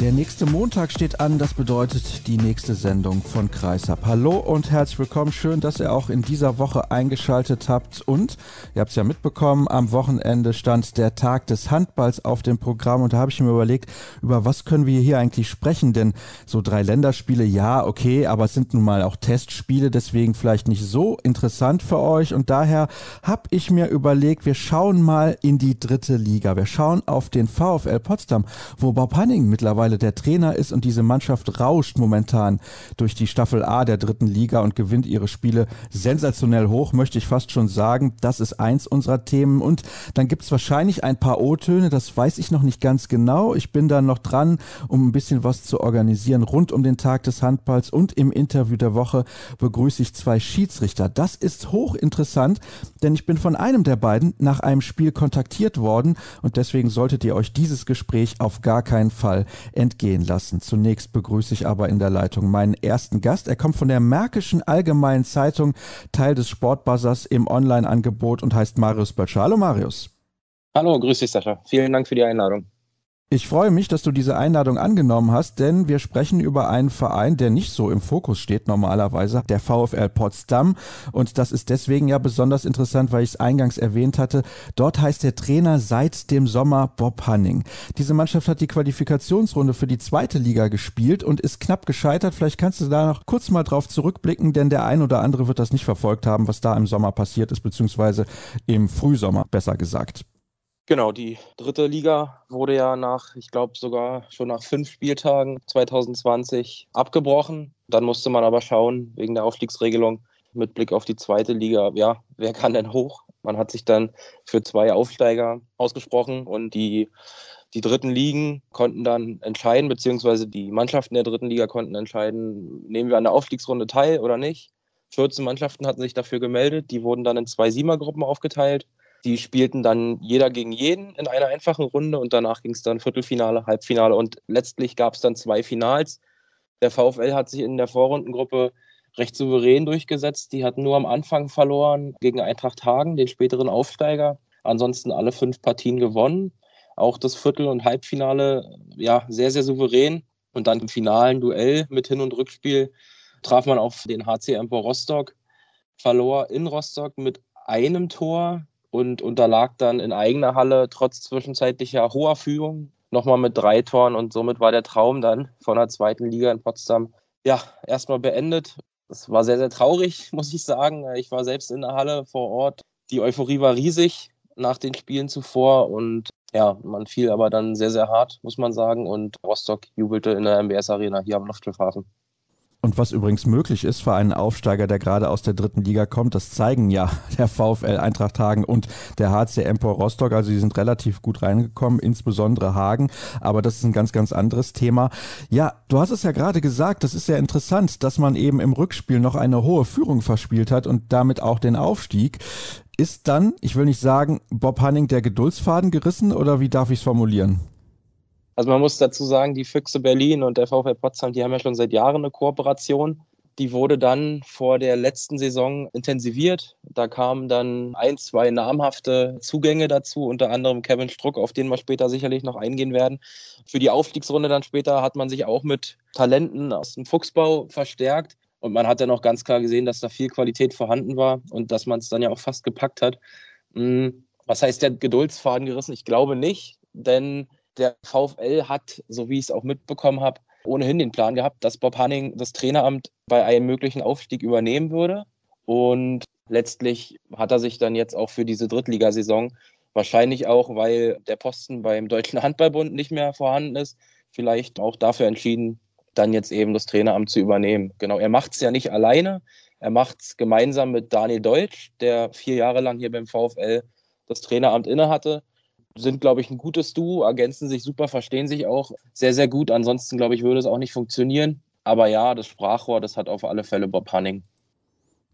Der nächste Montag steht an, das bedeutet die nächste Sendung von Kreisab. Hallo und herzlich willkommen. Schön, dass ihr auch in dieser Woche eingeschaltet habt. Und ihr habt es ja mitbekommen, am Wochenende stand der Tag des Handballs auf dem Programm und da habe ich mir überlegt, über was können wir hier eigentlich sprechen? Denn so drei Länderspiele, ja, okay, aber es sind nun mal auch Testspiele, deswegen vielleicht nicht so interessant für euch. Und daher habe ich mir überlegt, wir schauen mal in die dritte Liga. Wir schauen auf den VfL Potsdam, wo Bob Hanning mittlerweile mittlerweile der Trainer ist und diese Mannschaft rauscht momentan durch die Staffel A der dritten Liga und gewinnt ihre Spiele sensationell hoch, möchte ich fast schon sagen. Das ist eins unserer Themen. Und dann gibt es wahrscheinlich ein paar O-Töne, das weiß ich noch nicht ganz genau. Ich bin da noch dran, um ein bisschen was zu organisieren rund um den Tag des Handballs und im Interview der Woche begrüße ich zwei Schiedsrichter. Das ist hochinteressant, denn ich bin von einem der beiden nach einem Spiel kontaktiert worden und deswegen solltet ihr euch dieses Gespräch auf gar keinen Fall entgehen lassen. Zunächst begrüße ich aber in der Leitung meinen ersten Gast. Er kommt von der Märkischen Allgemeinen Zeitung, Teil des Sportbuzzers im Online-Angebot und heißt Marius Böttcher. Hallo Marius. Hallo, grüß dich Sascha. Vielen Dank für die Einladung. Ich freue mich, dass du diese Einladung angenommen hast, denn wir sprechen über einen Verein, der nicht so im Fokus steht normalerweise, der VfL Potsdam. Und das ist deswegen ja besonders interessant, weil ich es eingangs erwähnt hatte. Dort heißt der Trainer seit dem Sommer Bob Hanning. Diese Mannschaft hat die Qualifikationsrunde für die zweite Liga gespielt und ist knapp gescheitert. Vielleicht kannst du da noch kurz mal drauf zurückblicken, denn der ein oder andere wird das nicht verfolgt haben, was da im Sommer passiert ist, beziehungsweise im Frühsommer, besser gesagt. Genau, die dritte Liga wurde ja nach, ich glaube sogar schon nach fünf Spieltagen 2020 abgebrochen. Dann musste man aber schauen, wegen der Aufstiegsregelung mit Blick auf die zweite Liga, ja, wer kann denn hoch? Man hat sich dann für zwei Aufsteiger ausgesprochen und die, die dritten Ligen konnten dann entscheiden, beziehungsweise die Mannschaften der dritten Liga konnten entscheiden, nehmen wir an der Aufstiegsrunde teil oder nicht. 14 Mannschaften hatten sich dafür gemeldet, die wurden dann in zwei Siemergruppen aufgeteilt. Die spielten dann jeder gegen jeden in einer einfachen Runde und danach ging es dann Viertelfinale, Halbfinale und letztlich gab es dann zwei Finals. Der VfL hat sich in der Vorrundengruppe recht souverän durchgesetzt. Die hatten nur am Anfang verloren gegen Eintracht Hagen, den späteren Aufsteiger. Ansonsten alle fünf Partien gewonnen. Auch das Viertel- und Halbfinale, ja, sehr, sehr souverän. Und dann im finalen Duell mit Hin- und Rückspiel traf man auf den HC Empor Rostock, verlor in Rostock mit einem Tor und unterlag dann in eigener Halle trotz zwischenzeitlicher hoher Führung nochmal mit drei Toren und somit war der Traum dann von der zweiten Liga in Potsdam ja erstmal beendet. Es war sehr, sehr traurig, muss ich sagen. Ich war selbst in der Halle vor Ort. Die Euphorie war riesig nach den Spielen zuvor und ja, man fiel aber dann sehr, sehr hart, muss man sagen. Und Rostock jubelte in der MBS Arena hier am Luftschiffafen. Und was übrigens möglich ist für einen Aufsteiger, der gerade aus der dritten Liga kommt, das zeigen ja der VfL Eintracht Hagen und der HC Empor Rostock. Also die sind relativ gut reingekommen, insbesondere Hagen. Aber das ist ein ganz, ganz anderes Thema. Ja, du hast es ja gerade gesagt, das ist ja interessant, dass man eben im Rückspiel noch eine hohe Führung verspielt hat und damit auch den Aufstieg. Ist dann, ich will nicht sagen, Bob Hanning der Geduldsfaden gerissen oder wie darf ich es formulieren? Also man muss dazu sagen, die Füchse Berlin und der VfL Potsdam, die haben ja schon seit Jahren eine Kooperation. Die wurde dann vor der letzten Saison intensiviert. Da kamen dann ein, zwei namhafte Zugänge dazu, unter anderem Kevin Struck, auf den wir später sicherlich noch eingehen werden. Für die Aufstiegsrunde dann später hat man sich auch mit Talenten aus dem Fuchsbau verstärkt. Und man hat dann auch ganz klar gesehen, dass da viel Qualität vorhanden war und dass man es dann ja auch fast gepackt hat. Hm, was heißt der Geduldsfaden gerissen? Ich glaube nicht, denn der VfL hat, so wie ich es auch mitbekommen habe, ohnehin den Plan gehabt, dass Bob Hanning das Traineramt bei einem möglichen Aufstieg übernehmen würde. Und letztlich hat er sich dann jetzt auch für diese Drittligasaison, wahrscheinlich auch, weil der Posten beim Deutschen Handballbund nicht mehr vorhanden ist, vielleicht auch dafür entschieden, dann jetzt eben das Traineramt zu übernehmen. Genau, er macht es ja nicht alleine, er macht es gemeinsam mit Daniel Deutsch, der vier Jahre lang hier beim VfL das Traineramt innehatte sind, glaube ich, ein gutes Duo, ergänzen sich super, verstehen sich auch sehr, sehr gut. Ansonsten, glaube ich, würde es auch nicht funktionieren. Aber ja, das Sprachrohr, das hat auf alle Fälle Bob Hanning.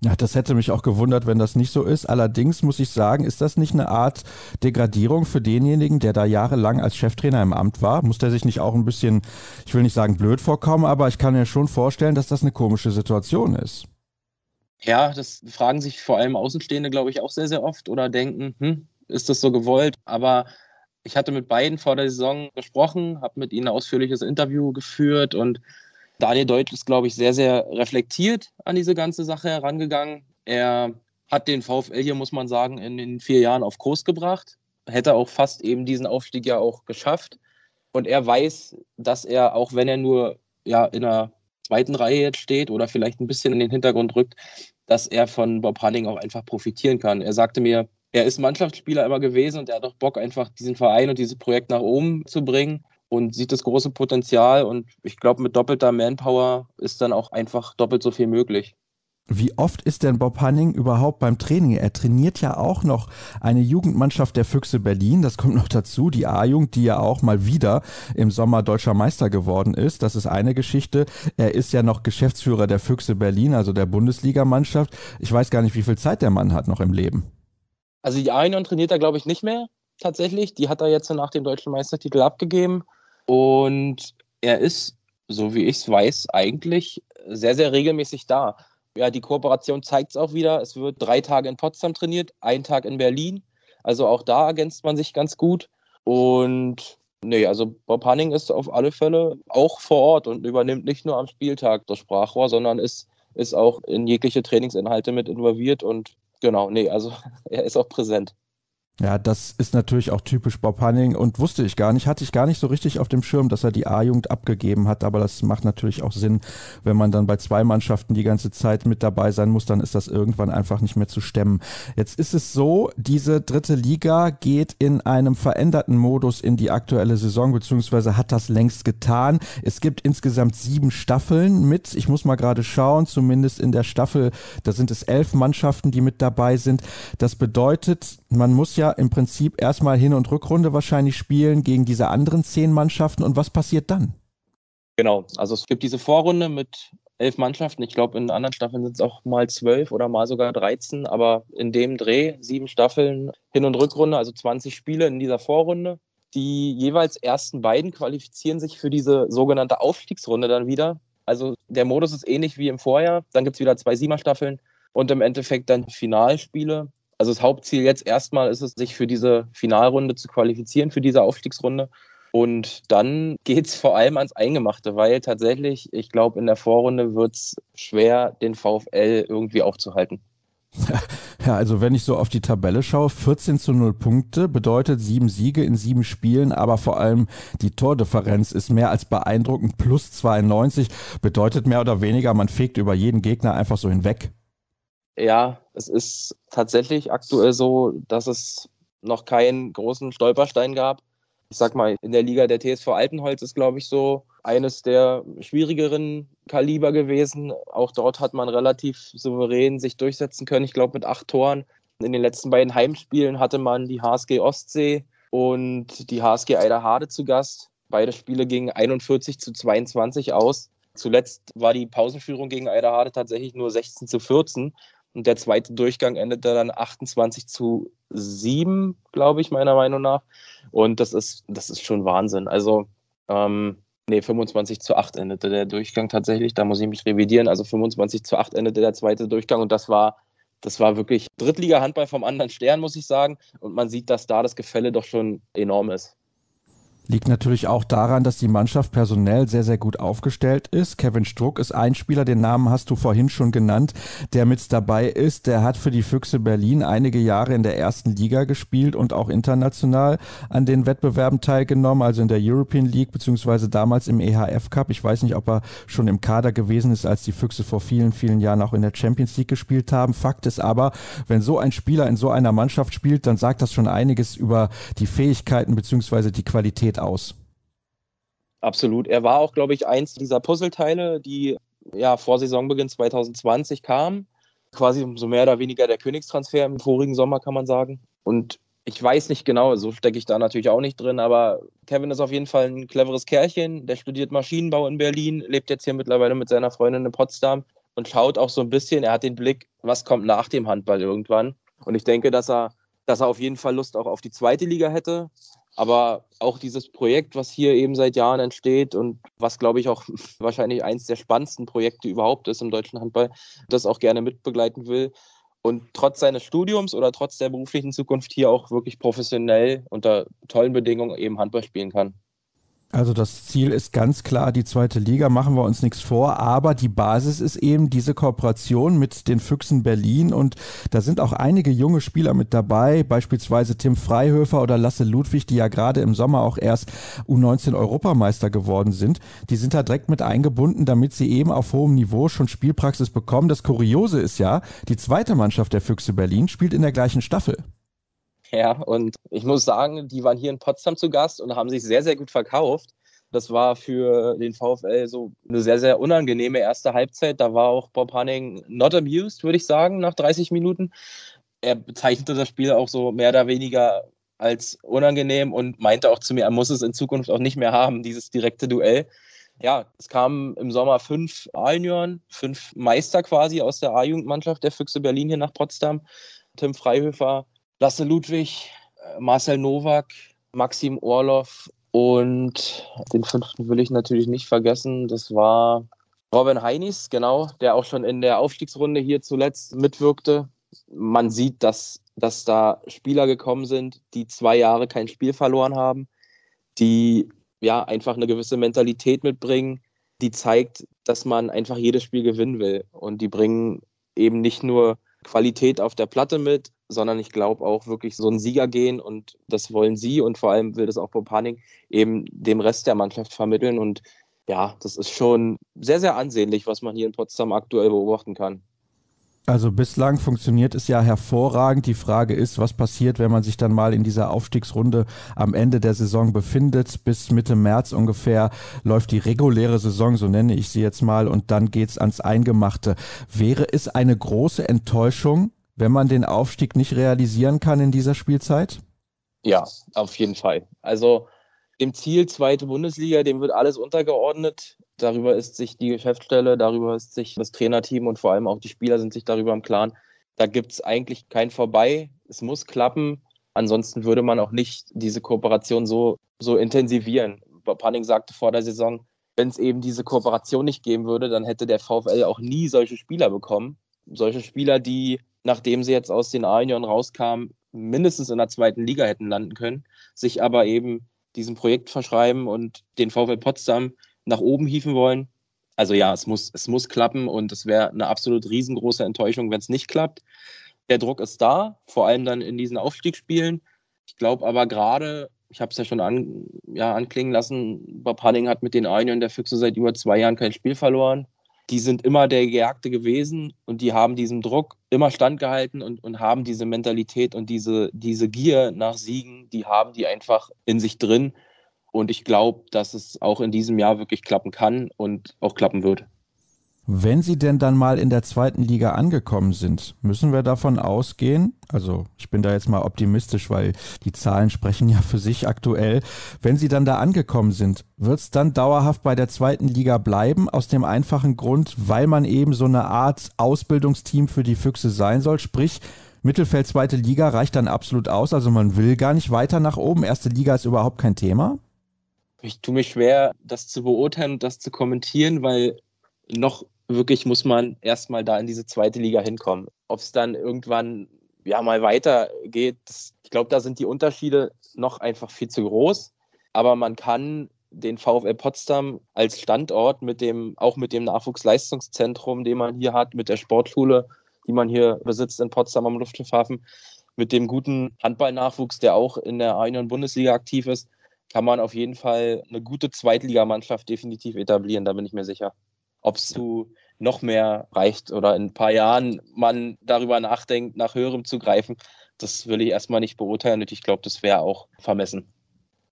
Ja, das hätte mich auch gewundert, wenn das nicht so ist. Allerdings muss ich sagen, ist das nicht eine Art Degradierung für denjenigen, der da jahrelang als Cheftrainer im Amt war? Muss der sich nicht auch ein bisschen, ich will nicht sagen blöd vorkommen, aber ich kann mir schon vorstellen, dass das eine komische Situation ist. Ja, das fragen sich vor allem Außenstehende, glaube ich, auch sehr, sehr oft oder denken, hm, ist das so gewollt? Aber ich hatte mit beiden vor der Saison gesprochen, habe mit ihnen ein ausführliches Interview geführt und Daniel Deutsch ist, glaube ich, sehr, sehr reflektiert an diese ganze Sache herangegangen. Er hat den VfL hier, muss man sagen, in den vier Jahren auf Kurs gebracht. Hätte auch fast eben diesen Aufstieg ja auch geschafft. Und er weiß, dass er, auch wenn er nur ja, in der zweiten Reihe jetzt steht oder vielleicht ein bisschen in den Hintergrund rückt, dass er von Bob Hanning auch einfach profitieren kann. Er sagte mir, er ist Mannschaftsspieler immer gewesen und er hat auch Bock, einfach diesen Verein und dieses Projekt nach oben zu bringen und sieht das große Potenzial. Und ich glaube, mit doppelter Manpower ist dann auch einfach doppelt so viel möglich. Wie oft ist denn Bob Hanning überhaupt beim Training? Er trainiert ja auch noch eine Jugendmannschaft der Füchse Berlin. Das kommt noch dazu. Die A-Jugend, die ja auch mal wieder im Sommer deutscher Meister geworden ist. Das ist eine Geschichte. Er ist ja noch Geschäftsführer der Füchse Berlin, also der Bundesligamannschaft. Ich weiß gar nicht, wie viel Zeit der Mann hat noch im Leben. Also die A-Jugend trainiert er, glaube ich, nicht mehr tatsächlich. Die hat er jetzt nach dem deutschen Meistertitel abgegeben. Und er ist, so wie ich es weiß, eigentlich sehr, sehr regelmäßig da. Ja, die Kooperation zeigt es auch wieder. Es wird drei Tage in Potsdam trainiert, ein Tag in Berlin. Also auch da ergänzt man sich ganz gut. Und nee, also Bob Hanning ist auf alle Fälle auch vor Ort und übernimmt nicht nur am Spieltag das Sprachrohr, sondern ist, ist auch in jegliche Trainingsinhalte mit involviert. Und genau, nee, also er ist auch präsent. Ja, das ist natürlich auch typisch Bob Hanning und wusste ich gar nicht, hatte ich gar nicht so richtig auf dem Schirm, dass er die A-Jugend abgegeben hat, aber das macht natürlich auch Sinn, wenn man dann bei zwei Mannschaften die ganze Zeit mit dabei sein muss, dann ist das irgendwann einfach nicht mehr zu stemmen. Jetzt ist es so, diese dritte Liga geht in einem veränderten Modus in die aktuelle Saison, beziehungsweise hat das längst getan. Es gibt insgesamt sieben Staffeln mit, ich muss mal gerade schauen, zumindest in der Staffel, da sind es elf Mannschaften, die mit dabei sind. Das bedeutet, man muss ja im Prinzip erstmal Hin- und Rückrunde wahrscheinlich spielen gegen diese anderen zehn Mannschaften. Und was passiert dann? Genau, also es gibt diese Vorrunde mit elf Mannschaften. Ich glaube, in anderen Staffeln sind es auch mal zwölf oder mal sogar 13, aber in dem Dreh sieben Staffeln Hin- und Rückrunde, also 20 Spiele in dieser Vorrunde. Die jeweils ersten beiden qualifizieren sich für diese sogenannte Aufstiegsrunde dann wieder. Also der Modus ist ähnlich wie im Vorjahr. Dann gibt es wieder zwei Siemer-Staffeln und im Endeffekt dann Finalspiele. Also das Hauptziel jetzt erstmal ist es, sich für diese Finalrunde zu qualifizieren, für diese Aufstiegsrunde. Und dann geht es vor allem ans Eingemachte, weil tatsächlich, ich glaube, in der Vorrunde wird es schwer, den VfL irgendwie aufzuhalten. Ja, also wenn ich so auf die Tabelle schaue, 14 zu 0 Punkte bedeutet sieben Siege in sieben Spielen, aber vor allem die Tordifferenz ist mehr als beeindruckend, plus 92, bedeutet mehr oder weniger, man fegt über jeden Gegner einfach so hinweg. Ja, es ist tatsächlich aktuell so, dass es noch keinen großen Stolperstein gab. Ich sag mal, in der Liga der TSV Altenholz ist, glaube ich, so eines der schwierigeren Kaliber gewesen. Auch dort hat man relativ souverän sich durchsetzen können. Ich glaube, mit acht Toren. In den letzten beiden Heimspielen hatte man die HSG Ostsee und die HSG Eiderhade zu Gast. Beide Spiele gingen 41 zu 22 aus. Zuletzt war die Pausenführung gegen Eiderhade tatsächlich nur 16 zu 14. Und der zweite Durchgang endete dann 28 zu 7, glaube ich, meiner Meinung nach. Und das ist, das ist schon Wahnsinn. Also, ähm, nee, 25 zu 8 endete der Durchgang tatsächlich. Da muss ich mich revidieren. Also 25 zu 8 endete der zweite Durchgang. Und das war, das war wirklich Drittliga-Handball vom anderen Stern, muss ich sagen. Und man sieht, dass da das Gefälle doch schon enorm ist. Liegt natürlich auch daran, dass die Mannschaft personell sehr, sehr gut aufgestellt ist. Kevin Struck ist ein Spieler, den Namen hast du vorhin schon genannt, der mit dabei ist. Der hat für die Füchse Berlin einige Jahre in der ersten Liga gespielt und auch international an den Wettbewerben teilgenommen, also in der European League beziehungsweise damals im EHF Cup. Ich weiß nicht, ob er schon im Kader gewesen ist, als die Füchse vor vielen, vielen Jahren auch in der Champions League gespielt haben. Fakt ist aber, wenn so ein Spieler in so einer Mannschaft spielt, dann sagt das schon einiges über die Fähigkeiten beziehungsweise die Qualität Qualität aus. Absolut. Er war auch, glaube ich, eins dieser Puzzleteile, die ja vor Saisonbeginn 2020 kamen. Quasi so mehr oder weniger der Königstransfer im vorigen Sommer, kann man sagen. Und ich weiß nicht genau, so stecke ich da natürlich auch nicht drin, aber Kevin ist auf jeden Fall ein cleveres Kerlchen. Der studiert Maschinenbau in Berlin, lebt jetzt hier mittlerweile mit seiner Freundin in Potsdam und schaut auch so ein bisschen, er hat den Blick, was kommt nach dem Handball irgendwann. Und ich denke, dass er, dass er auf jeden Fall Lust auch auf die zweite Liga hätte. Aber auch dieses Projekt, was hier eben seit Jahren entsteht und was, glaube ich, auch wahrscheinlich eins der spannendsten Projekte überhaupt ist im deutschen Handball, das auch gerne mitbegleiten will. Und trotz seines Studiums oder trotz der beruflichen Zukunft hier auch wirklich professionell unter tollen Bedingungen eben Handball spielen kann. Also das Ziel ist ganz klar die zweite Liga, machen wir uns nichts vor, aber die Basis ist eben diese Kooperation mit den Füchsen Berlin und da sind auch einige junge Spieler mit dabei, beispielsweise Tim Freihöfer oder Lasse Ludwig, die ja gerade im Sommer auch erst U19 Europameister geworden sind. Die sind da direkt mit eingebunden, damit sie eben auf hohem Niveau schon Spielpraxis bekommen. Das Kuriose ist ja, die zweite Mannschaft der Füchse Berlin spielt in der gleichen Staffel. Ja, und ich muss sagen, die waren hier in Potsdam zu Gast und haben sich sehr, sehr gut verkauft. Das war für den VfL so eine sehr, sehr unangenehme erste Halbzeit. Da war auch Bob Hanning not amused, würde ich sagen, nach 30 Minuten. Er bezeichnete das Spiel auch so mehr oder weniger als unangenehm und meinte auch zu mir, er muss es in Zukunft auch nicht mehr haben, dieses direkte Duell. Ja, es kamen im Sommer fünf A-Junioren, fünf Meister quasi aus der A-Jugendmannschaft der Füchse Berlin hier nach Potsdam. Tim Freihöfer, Lasse Ludwig, äh, Marcel Nowak, Maxim Orlov und den fünften will ich natürlich nicht vergessen. Das war Robin Heinis, genau, der auch schon in der Aufstiegsrunde hier zuletzt mitwirkte. Man sieht, dass, dass da Spieler gekommen sind, die zwei Jahre kein Spiel verloren haben, die ja einfach eine gewisse Mentalität mitbringen, die zeigt, dass man einfach jedes Spiel gewinnen will. Und die bringen eben nicht nur Qualität auf der Platte mit, sondern ich glaube auch wirklich so ein Sieger gehen und das wollen sie und vor allem will das auch Bob Hanning eben dem Rest der Mannschaft vermitteln und ja, das ist schon sehr, sehr ansehnlich, was man hier in Potsdam aktuell beobachten kann. Also bislang funktioniert es ja hervorragend. Die Frage ist, was passiert, wenn man sich dann mal in dieser Aufstiegsrunde am Ende der Saison befindet. Bis Mitte März ungefähr läuft die reguläre Saison, so nenne ich sie jetzt mal, und dann geht's ans Eingemachte. Wäre es eine große Enttäuschung, wenn man den Aufstieg nicht realisieren kann in dieser Spielzeit? Ja, auf jeden Fall. Also dem Ziel zweite Bundesliga, dem wird alles untergeordnet. Darüber ist sich die Geschäftsstelle, darüber ist sich das Trainerteam und vor allem auch die Spieler sind sich darüber im Klaren. Da gibt es eigentlich kein Vorbei. Es muss klappen. Ansonsten würde man auch nicht diese Kooperation so, so intensivieren. Panning sagte vor der Saison, wenn es eben diese Kooperation nicht geben würde, dann hätte der VfL auch nie solche Spieler bekommen. Solche Spieler, die, nachdem sie jetzt aus den A-Junioren rauskamen, mindestens in der zweiten Liga hätten landen können, sich aber eben diesem Projekt verschreiben und den VfL Potsdam nach oben hieven wollen. Also ja, es muss, es muss klappen und es wäre eine absolut riesengroße Enttäuschung, wenn es nicht klappt. Der Druck ist da, vor allem dann in diesen Aufstiegsspielen. Ich glaube aber gerade, ich habe es ja schon an, ja, anklingen lassen, Bob Hanning hat mit den Einjährigen der Füchse seit über zwei Jahren kein Spiel verloren. Die sind immer der Gejagte gewesen und die haben diesem Druck immer standgehalten und, und haben diese Mentalität und diese, diese Gier nach Siegen, die haben die einfach in sich drin. Und ich glaube, dass es auch in diesem Jahr wirklich klappen kann und auch klappen wird. Wenn Sie denn dann mal in der zweiten Liga angekommen sind, müssen wir davon ausgehen, also ich bin da jetzt mal optimistisch, weil die Zahlen sprechen ja für sich aktuell, wenn Sie dann da angekommen sind, wird es dann dauerhaft bei der zweiten Liga bleiben, aus dem einfachen Grund, weil man eben so eine Art Ausbildungsteam für die Füchse sein soll, sprich Mittelfeld zweite Liga reicht dann absolut aus, also man will gar nicht weiter nach oben, erste Liga ist überhaupt kein Thema? Ich tue mich schwer, das zu beurteilen und das zu kommentieren, weil noch wirklich muss man erstmal da in diese zweite Liga hinkommen. Ob es dann irgendwann ja mal weitergeht, ich glaube, da sind die Unterschiede noch einfach viel zu groß. Aber man kann den VfL Potsdam als Standort mit dem, auch mit dem Nachwuchsleistungszentrum, den man hier hat, mit der Sportschule, die man hier besitzt in Potsdam am Luftschiffhafen, mit dem guten Handballnachwuchs, der auch in der einen Bundesliga aktiv ist, kann man auf jeden Fall eine gute Zweitligamannschaft definitiv etablieren, da bin ich mir sicher. Ob es zu noch mehr reicht oder in ein paar Jahren man darüber nachdenkt, nach höherem zu greifen, das will ich erstmal nicht beurteilen und ich glaube, das wäre auch vermessen.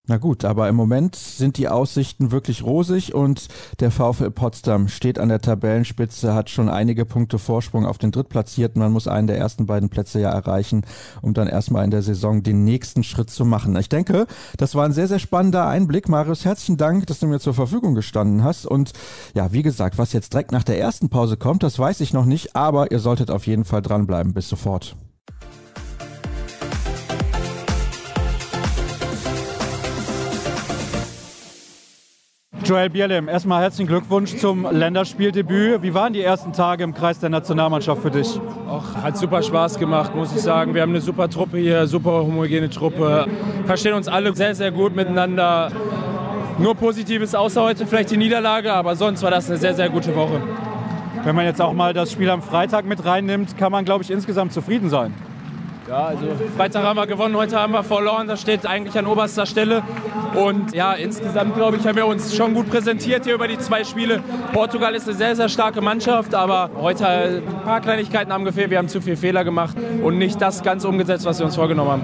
Na gut, aber im Moment sind die Aussichten wirklich rosig und der VfL Potsdam steht an der Tabellenspitze, hat schon einige Punkte Vorsprung auf den Drittplatzierten. Man muss einen der ersten beiden Plätze ja erreichen, um dann erstmal in der Saison den nächsten Schritt zu machen. Ich denke, das war ein sehr, sehr spannender Einblick. Marius, herzlichen Dank, dass du mir zur Verfügung gestanden hast. Und ja, wie gesagt, was jetzt direkt nach der ersten Pause kommt, das weiß ich noch nicht, aber ihr solltet auf jeden Fall dranbleiben. Bis sofort. Joel Bierlem, erstmal herzlichen Glückwunsch zum Länderspieldebüt. Wie waren die ersten Tage im Kreis der Nationalmannschaft für dich? Auch hat super Spaß gemacht, muss ich sagen. Wir haben eine super Truppe hier, super homogene Truppe. Verstehen uns alle sehr, sehr gut miteinander. Nur Positives außer heute vielleicht die Niederlage, aber sonst war das eine sehr, sehr gute Woche. Wenn man jetzt auch mal das Spiel am Freitag mit reinnimmt, kann man, glaube ich, insgesamt zufrieden sein. Ja, also Freitag haben wir gewonnen, heute haben wir verloren. Das steht eigentlich an oberster Stelle. Und ja, insgesamt glaube ich, haben wir uns schon gut präsentiert hier über die zwei Spiele. Portugal ist eine sehr, sehr starke Mannschaft, aber heute ein paar Kleinigkeiten haben gefehlt. Wir haben zu viele Fehler gemacht und nicht das ganz umgesetzt, was wir uns vorgenommen haben.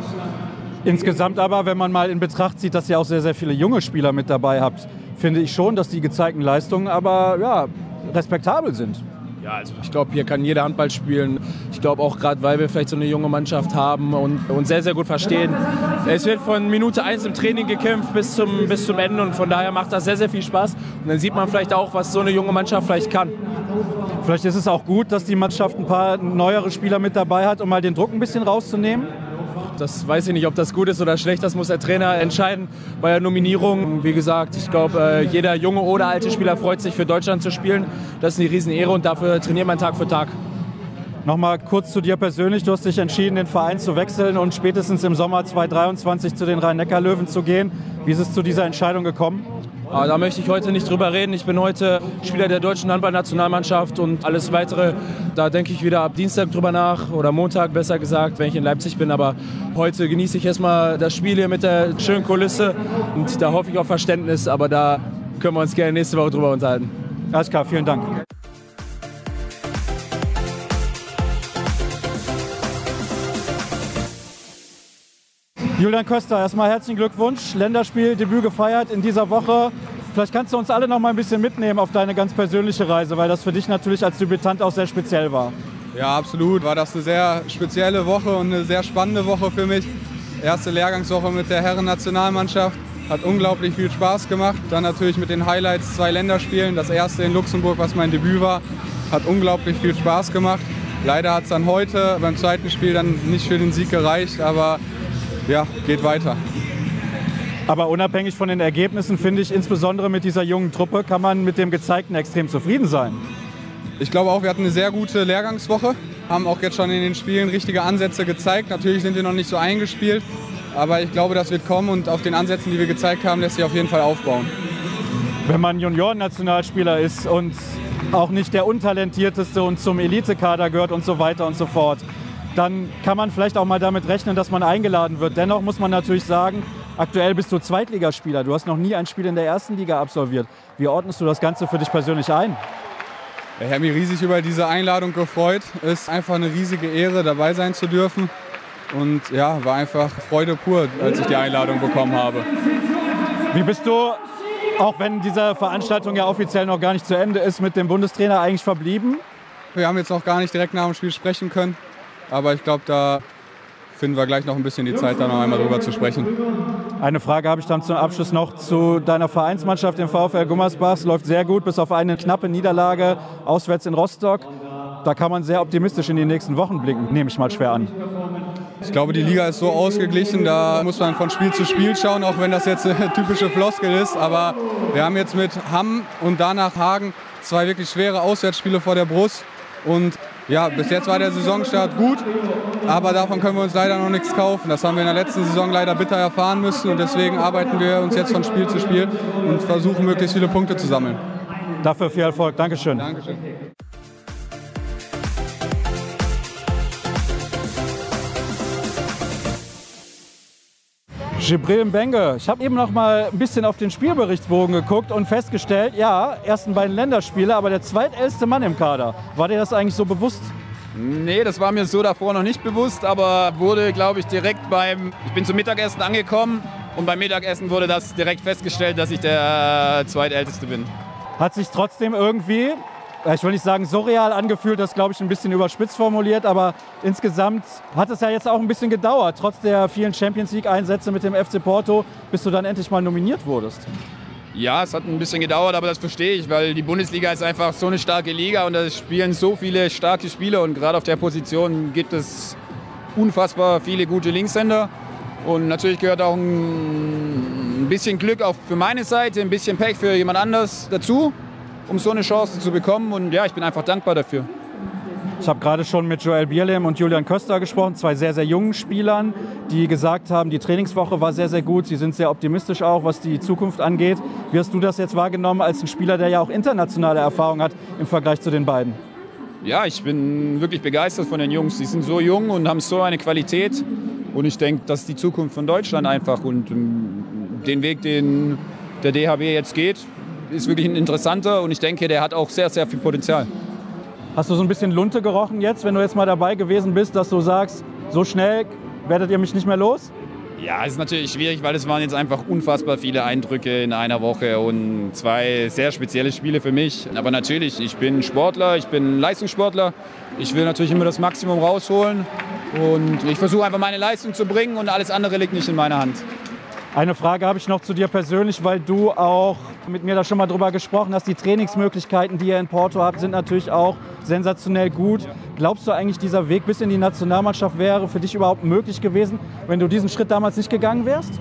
Insgesamt aber, wenn man mal in Betracht zieht, dass ihr auch sehr, sehr viele junge Spieler mit dabei habt, finde ich schon, dass die gezeigten Leistungen aber ja, respektabel sind. Ja, also ich glaube, hier kann jeder Handball spielen. Ich glaube auch gerade, weil wir vielleicht so eine junge Mannschaft haben und uns sehr, sehr gut verstehen. Es wird von Minute 1 im Training gekämpft bis zum, bis zum Ende und von daher macht das sehr, sehr viel Spaß. Und dann sieht man vielleicht auch, was so eine junge Mannschaft vielleicht kann. Vielleicht ist es auch gut, dass die Mannschaft ein paar neuere Spieler mit dabei hat, um mal den Druck ein bisschen rauszunehmen. Das weiß ich nicht, ob das gut ist oder schlecht. Das muss der Trainer entscheiden bei der Nominierung. Wie gesagt, ich glaube, äh, jeder junge oder alte Spieler freut sich, für Deutschland zu spielen. Das ist eine Riesenehre und dafür trainiert man Tag für Tag. Nochmal kurz zu dir persönlich. Du hast dich entschieden, den Verein zu wechseln und spätestens im Sommer 2023 zu den Rhein-Neckar-Löwen zu gehen. Wie ist es zu dieser Entscheidung gekommen? Aber da möchte ich heute nicht drüber reden. Ich bin heute Spieler der deutschen Handballnationalmannschaft und alles weitere, da denke ich wieder ab Dienstag drüber nach oder Montag besser gesagt, wenn ich in Leipzig bin. Aber heute genieße ich erstmal das Spiel hier mit der schönen Kulisse und da hoffe ich auf Verständnis. Aber da können wir uns gerne nächste Woche drüber unterhalten. Alles klar, vielen Dank. Julian Köster, erstmal herzlichen Glückwunsch. Länderspieldebüt gefeiert in dieser Woche. Vielleicht kannst du uns alle noch mal ein bisschen mitnehmen auf deine ganz persönliche Reise, weil das für dich natürlich als Debütant auch sehr speziell war. Ja, absolut. War das eine sehr spezielle Woche und eine sehr spannende Woche für mich. Erste Lehrgangswoche mit der Herren-Nationalmannschaft. Hat unglaublich viel Spaß gemacht. Dann natürlich mit den Highlights zwei Länderspielen. Das erste in Luxemburg, was mein Debüt war, hat unglaublich viel Spaß gemacht. Leider hat es dann heute beim zweiten Spiel dann nicht für den Sieg gereicht, aber ja, geht weiter. Aber unabhängig von den Ergebnissen finde ich, insbesondere mit dieser jungen Truppe, kann man mit dem Gezeigten extrem zufrieden sein. Ich glaube auch, wir hatten eine sehr gute Lehrgangswoche, haben auch jetzt schon in den Spielen richtige Ansätze gezeigt. Natürlich sind wir noch nicht so eingespielt, aber ich glaube, das wird kommen und auf den Ansätzen, die wir gezeigt haben, lässt sich auf jeden Fall aufbauen. Wenn man Junioren-Nationalspieler ist und auch nicht der untalentierteste und zum Elitekader gehört und so weiter und so fort, dann kann man vielleicht auch mal damit rechnen, dass man eingeladen wird. Dennoch muss man natürlich sagen, aktuell bist du Zweitligaspieler. Du hast noch nie ein Spiel in der ersten Liga absolviert. Wie ordnest du das Ganze für dich persönlich ein? Ich habe mich riesig über diese Einladung gefreut. Es ist einfach eine riesige Ehre, dabei sein zu dürfen. Und ja, war einfach Freude pur, als ich die Einladung bekommen habe. Wie bist du, auch wenn diese Veranstaltung ja offiziell noch gar nicht zu Ende ist, mit dem Bundestrainer eigentlich verblieben? Wir haben jetzt noch gar nicht direkt nach dem Spiel sprechen können. Aber ich glaube, da finden wir gleich noch ein bisschen die Zeit, da noch einmal drüber zu sprechen. Eine Frage habe ich dann zum Abschluss noch zu deiner Vereinsmannschaft im VfL Gummersbach. Es läuft sehr gut, bis auf eine knappe Niederlage auswärts in Rostock. Da kann man sehr optimistisch in die nächsten Wochen blicken, nehme ich mal schwer an. Ich glaube, die Liga ist so ausgeglichen, da muss man von Spiel zu Spiel schauen, auch wenn das jetzt eine typische Floskel ist. Aber wir haben jetzt mit Hamm und danach Hagen zwei wirklich schwere Auswärtsspiele vor der Brust. Und ja, bis jetzt war der Saisonstart gut, aber davon können wir uns leider noch nichts kaufen. Das haben wir in der letzten Saison leider bitter erfahren müssen und deswegen arbeiten wir uns jetzt von Spiel zu Spiel und versuchen möglichst viele Punkte zu sammeln. Dafür viel Erfolg. Dankeschön. Dankeschön. Gibril Mbenge, ich habe eben noch mal ein bisschen auf den Spielberichtsbogen geguckt und festgestellt, ja, ersten beiden Länderspiele, aber der zweitälteste Mann im Kader. War dir das eigentlich so bewusst? Nee, das war mir so davor noch nicht bewusst, aber wurde, glaube ich, direkt beim, ich bin zum Mittagessen angekommen Und beim Mittagessen wurde das direkt festgestellt, dass ich der Zweitälteste bin. Hat sich trotzdem irgendwie, ich will nicht sagen surreal angefühlt, das glaube ich ein bisschen überspitzt formuliert, aber insgesamt hat es ja jetzt auch ein bisschen gedauert, trotz der vielen Champions League-Einsätze mit dem FC Porto, bis du dann endlich mal nominiert wurdest. Ja, es hat ein bisschen gedauert, aber das verstehe ich, weil die Bundesliga ist einfach so eine starke Liga und da spielen so viele starke Spieler und gerade auf der Position gibt es unfassbar viele gute Linkshänder. Und natürlich gehört auch ein bisschen Glück auch für meine Seite, ein bisschen Pech für jemand anders dazu, um so eine Chance zu bekommen. Und ja, ich bin einfach dankbar dafür. Ich habe gerade schon mit Joel Bierlehm und Julian Köster gesprochen, zwei sehr, sehr jungen Spielern, die gesagt haben, die Trainingswoche war sehr, sehr gut. Sie sind sehr optimistisch auch, was die Zukunft angeht. Wie hast du das jetzt wahrgenommen als ein Spieler, der ja auch internationale Erfahrung hat im Vergleich zu den beiden? Ja, ich bin wirklich begeistert von den Jungs. Die sind so jung und haben so eine Qualität. Und ich denke, das ist die Zukunft von Deutschland einfach. Und ähm, den Weg, den der DHW jetzt geht, ist wirklich ein interessanter. Und ich denke, der hat auch sehr, sehr viel Potenzial. Hast du so ein bisschen Lunte gerochen jetzt, wenn du jetzt mal dabei gewesen bist, dass du sagst, so schnell werdet ihr mich nicht mehr los? Ja, es ist natürlich schwierig, weil es waren jetzt einfach unfassbar viele Eindrücke in einer Woche und zwei sehr spezielle Spiele für mich. Aber natürlich, ich bin Sportler, ich bin Leistungssportler. Ich will natürlich immer das Maximum rausholen und ich versuche einfach meine Leistung zu bringen und alles andere liegt nicht in meiner Hand. Eine Frage habe ich noch zu dir persönlich, weil du auch mit mir da schon mal drüber gesprochen hast. Die Trainingsmöglichkeiten, die ihr in Porto habt, sind natürlich auch sensationell gut. Glaubst du eigentlich, dieser Weg bis in die Nationalmannschaft wäre für dich überhaupt möglich gewesen, wenn du diesen Schritt damals nicht gegangen wärst?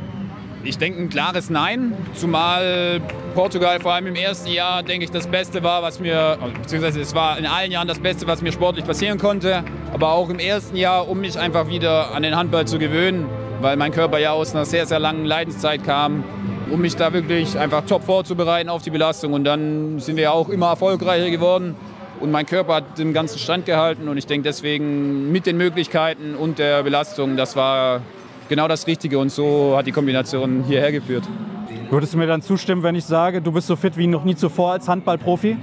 Ich denke ein klares Nein, zumal Portugal vor allem im ersten Jahr, denke ich, das Beste war, was mir, beziehungsweise es war in allen Jahren das Beste, was mir sportlich passieren konnte, aber auch im ersten Jahr, um mich einfach wieder an den Handball zu gewöhnen, weil mein Körper ja aus einer sehr, sehr langen Leidenszeit kam, um mich da wirklich einfach top vorzubereiten auf die Belastung. Und dann sind wir auch immer erfolgreicher geworden. Und mein Körper hat den ganzen Stand gehalten. Und ich denke deswegen mit den Möglichkeiten und der Belastung, das war genau das Richtige. Und so hat die Kombination hierher geführt. Würdest du mir dann zustimmen, wenn ich sage, du bist so fit wie noch nie zuvor als Handballprofi?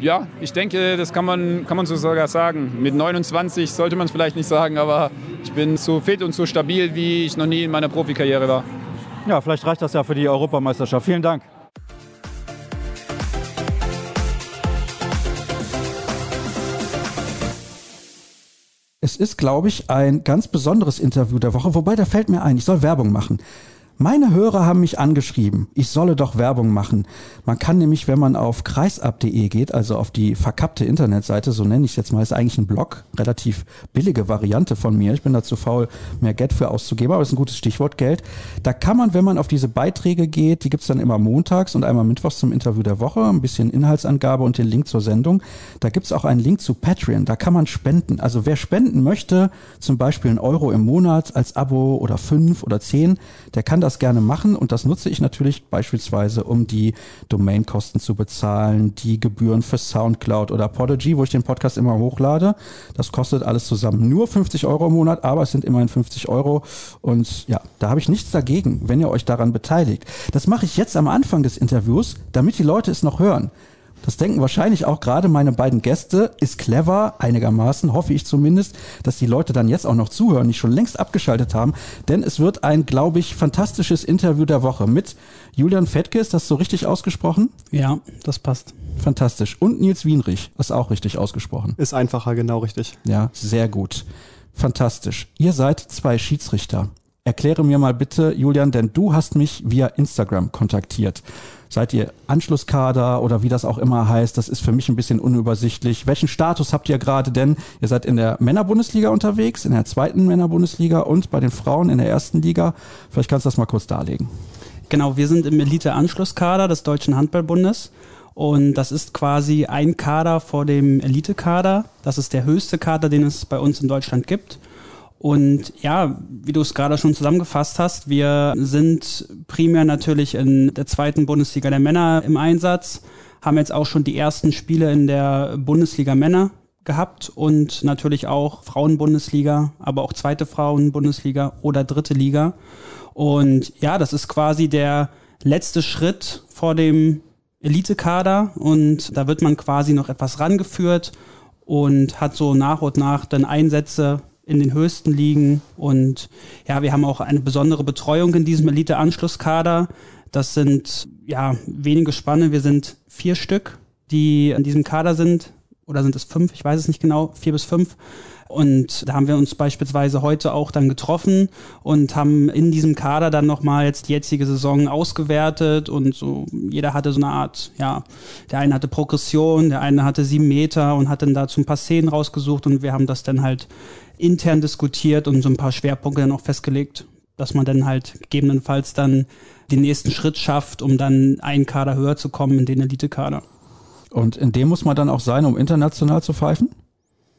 Ja, ich denke, das kann man, kann man so sogar sagen. Mit 29 sollte man es vielleicht nicht sagen, aber ich bin so fit und so stabil, wie ich noch nie in meiner Profikarriere war. Ja, vielleicht reicht das ja für die Europameisterschaft. Vielen Dank. Es ist, glaube ich, ein ganz besonderes Interview der Woche, wobei da fällt mir ein, ich soll Werbung machen. Meine Hörer haben mich angeschrieben, ich solle doch Werbung machen. Man kann nämlich, wenn man auf kreisab.de geht, also auf die verkappte Internetseite, so nenne ich es jetzt mal, ist eigentlich ein Blog, relativ billige Variante von mir. Ich bin dazu faul, mehr Geld für auszugeben, aber ist ein gutes Stichwort Geld. Da kann man, wenn man auf diese Beiträge geht, die gibt's dann immer montags und einmal mittwochs zum Interview der Woche, ein bisschen Inhaltsangabe und den Link zur Sendung. Da gibt's auch einen Link zu Patreon, da kann man spenden. Also wer spenden möchte, zum Beispiel ein Euro im Monat als Abo oder fünf oder zehn, der kann das gerne machen und das nutze ich natürlich beispielsweise, um die Domainkosten zu bezahlen, die Gebühren für Soundcloud oder Podigy, wo ich den Podcast immer hochlade. Das kostet alles zusammen nur 50 Euro im Monat, aber es sind immerhin 50 Euro und ja, da habe ich nichts dagegen, wenn ihr euch daran beteiligt. Das mache ich jetzt am Anfang des Interviews, damit die Leute es noch hören. Das denken wahrscheinlich auch gerade meine beiden Gäste. Ist clever, einigermaßen, hoffe ich zumindest, dass die Leute dann jetzt auch noch zuhören, nicht schon längst abgeschaltet haben. Denn es wird ein, glaube ich, fantastisches Interview der Woche mit Julian Fettke. Ist das so richtig ausgesprochen? Ja, das passt. Fantastisch. Und Nils Wienrich. Ist auch richtig ausgesprochen. Ist einfacher, genau richtig. Ja, sehr gut. Fantastisch. Ihr seid zwei Schiedsrichter. Erkläre mir mal bitte, Julian, denn du hast mich via Instagram kontaktiert. Seid ihr Anschlusskader oder wie das auch immer heißt? Das ist für mich ein bisschen unübersichtlich. Welchen Status habt ihr gerade denn? Ihr seid in der Männerbundesliga unterwegs, in der zweiten Männerbundesliga und bei den Frauen in der ersten Liga. Vielleicht kannst du das mal kurz darlegen. Genau, wir sind im Elite-Anschlusskader des Deutschen Handballbundes. Und das ist quasi ein Kader vor dem Elite-Kader. Das ist der höchste Kader, den es bei uns in Deutschland gibt. Und ja, wie du es gerade schon zusammengefasst hast, wir sind primär natürlich in der zweiten Bundesliga der Männer im Einsatz, haben jetzt auch schon die ersten Spiele in der Bundesliga Männer gehabt und natürlich auch Frauenbundesliga, aber auch zweite Frauenbundesliga oder dritte Liga. Und ja, das ist quasi der letzte Schritt vor dem Elitekader und da wird man quasi noch etwas rangeführt und hat so nach und nach dann Einsätze in den höchsten Ligen. Und ja, wir haben auch eine besondere Betreuung in diesem Elite-Anschlusskader. Das sind ja wenige Spanne. Wir sind vier Stück, die in diesem Kader sind. Oder sind es fünf? Ich weiß es nicht genau. Vier bis fünf. Und da haben wir uns beispielsweise heute auch dann getroffen und haben in diesem Kader dann nochmal jetzt die jetzige Saison ausgewertet und so, jeder hatte so eine Art, ja, der eine hatte Progression, der eine hatte sieben Meter und hat dann dazu ein paar Szenen rausgesucht und wir haben das dann halt intern diskutiert und so ein paar Schwerpunkte dann auch festgelegt, dass man dann halt gegebenenfalls dann den nächsten Schritt schafft, um dann einen Kader höher zu kommen in den Elite-Kader. Und in dem muss man dann auch sein, um international zu pfeifen?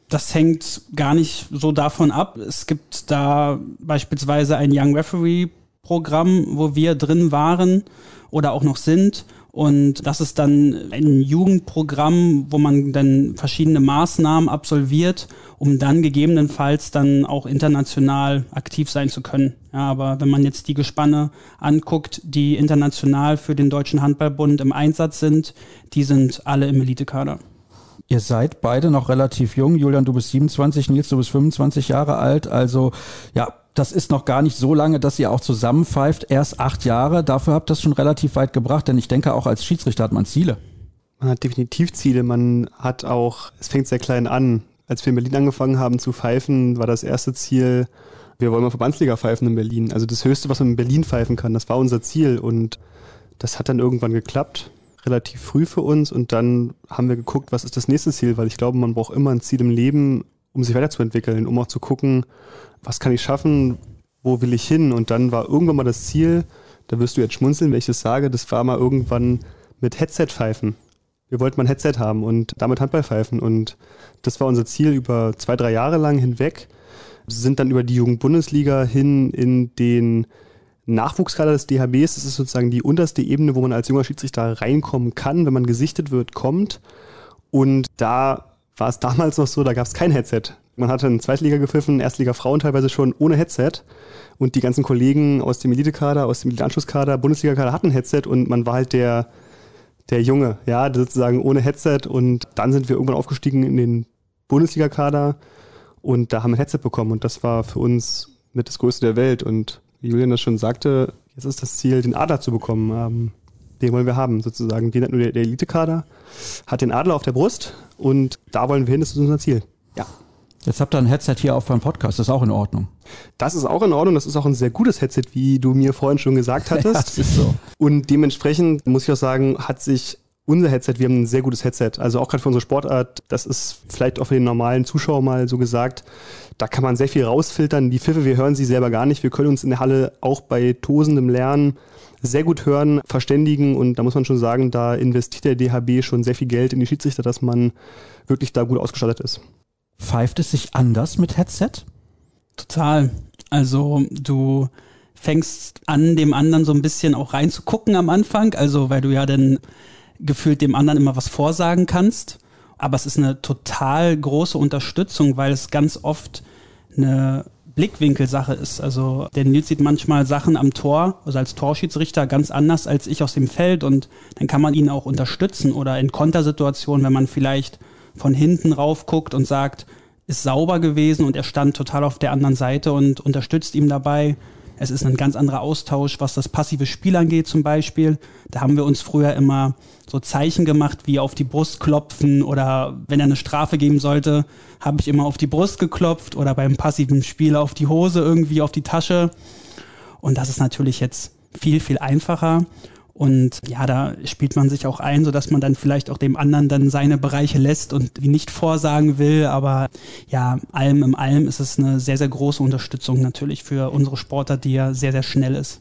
Das hängt gar nicht so davon ab. Es gibt da beispielsweise ein Young Referee Programm, wo wir drin waren oder auch noch sind. Und das ist dann ein Jugendprogramm, wo man dann verschiedene Maßnahmen absolviert, um dann gegebenenfalls dann auch international aktiv sein zu können. Ja, aber wenn man jetzt die Gespanne anguckt, die international für den Deutschen Handballbund im Einsatz sind, die sind alle im Elitekader. Ihr seid beide noch relativ jung. Julian, du bist 27, Nils, du bist 25 Jahre alt. Also ja, das ist noch gar nicht so lange, dass ihr auch zusammenpfeift. Erst acht Jahre. Dafür habt ihr das schon relativ weit gebracht, denn ich denke, auch als Schiedsrichter hat man Ziele. Man hat definitiv Ziele. Man hat auch, es fängt sehr klein an. Als wir in Berlin angefangen haben zu pfeifen, war das erste Ziel, wir wollen mal Verbandsliga pfeifen in Berlin. Also das Höchste, was man in Berlin pfeifen kann, das war unser Ziel. Und das hat dann irgendwann geklappt relativ früh für uns und dann haben wir geguckt, was ist das nächste Ziel, weil ich glaube, man braucht immer ein Ziel im Leben, um sich weiterzuentwickeln, um auch zu gucken, was kann ich schaffen, wo will ich hin und dann war irgendwann mal das Ziel, da wirst du jetzt schmunzeln, wenn ich das sage, das war mal irgendwann mit Headset pfeifen. Wir wollten mal ein Headset haben und damit Handball pfeifen und das war unser Ziel über zwei, drei Jahre lang hinweg. Wir sind dann über die Jugendbundesliga hin in den Nachwuchskader des DHBs, das ist sozusagen die unterste Ebene, wo man als junger Schiedsrichter reinkommen kann, wenn man gesichtet wird, kommt. Und da war es damals noch so, da gab es kein Headset. Man hatte in Zweitliga gepfiffen, Erstliga Frauen teilweise schon ohne Headset. Und die ganzen Kollegen aus dem Elitekader, aus dem Eliteanschlusskader, Bundesligakader hatten Headset und man war halt der, der Junge, ja, sozusagen ohne Headset. Und dann sind wir irgendwann aufgestiegen in den Bundesligakader und da haben wir ein Headset bekommen. Und das war für uns mit das Größte der Welt. Und wie Julian das schon sagte, jetzt ist das Ziel, den Adler zu bekommen. Den wollen wir haben, sozusagen. Den hat nur der, der Elite-Kader, hat den Adler auf der Brust und da wollen wir hin, das ist unser Ziel. Ja. Jetzt habt ihr ein Headset hier auf beim Podcast, das ist auch in Ordnung. Das ist auch in Ordnung, das ist auch ein sehr gutes Headset, wie du mir vorhin schon gesagt hattest. ja, das ist so. Und dementsprechend muss ich auch sagen, hat sich unser Headset, wir haben ein sehr gutes Headset. Also auch gerade für unsere Sportart, das ist vielleicht auch für den normalen Zuschauer mal so gesagt, da kann man sehr viel rausfiltern. Die Pfiffe, wir hören sie selber gar nicht. Wir können uns in der Halle auch bei tosendem Lernen sehr gut hören, verständigen und da muss man schon sagen, da investiert der DHB schon sehr viel Geld in die Schiedsrichter, dass man wirklich da gut ausgestattet ist. Pfeift es sich anders mit Headset? Total. Also du fängst an, dem anderen so ein bisschen auch reinzugucken am Anfang, also weil du ja dann gefühlt dem anderen immer was vorsagen kannst. Aber es ist eine total große Unterstützung, weil es ganz oft eine Blickwinkelsache ist. Also der Nils sieht manchmal Sachen am Tor, also als Torschiedsrichter ganz anders als ich aus dem Feld und dann kann man ihn auch unterstützen oder in Kontersituationen, wenn man vielleicht von hinten rauf guckt und sagt, ist sauber gewesen und er stand total auf der anderen Seite und unterstützt ihm dabei. Es ist ein ganz anderer Austausch, was das passive Spiel angeht zum Beispiel. Da haben wir uns früher immer so Zeichen gemacht, wie auf die Brust klopfen oder wenn er eine Strafe geben sollte, habe ich immer auf die Brust geklopft oder beim passiven Spiel auf die Hose irgendwie auf die Tasche. Und das ist natürlich jetzt viel, viel einfacher. Und ja, da spielt man sich auch ein, so dass man dann vielleicht auch dem anderen dann seine Bereiche lässt und die nicht vorsagen will. Aber ja, allem im allem ist es eine sehr, sehr große Unterstützung natürlich für unsere Sportler, die ja sehr, sehr schnell ist.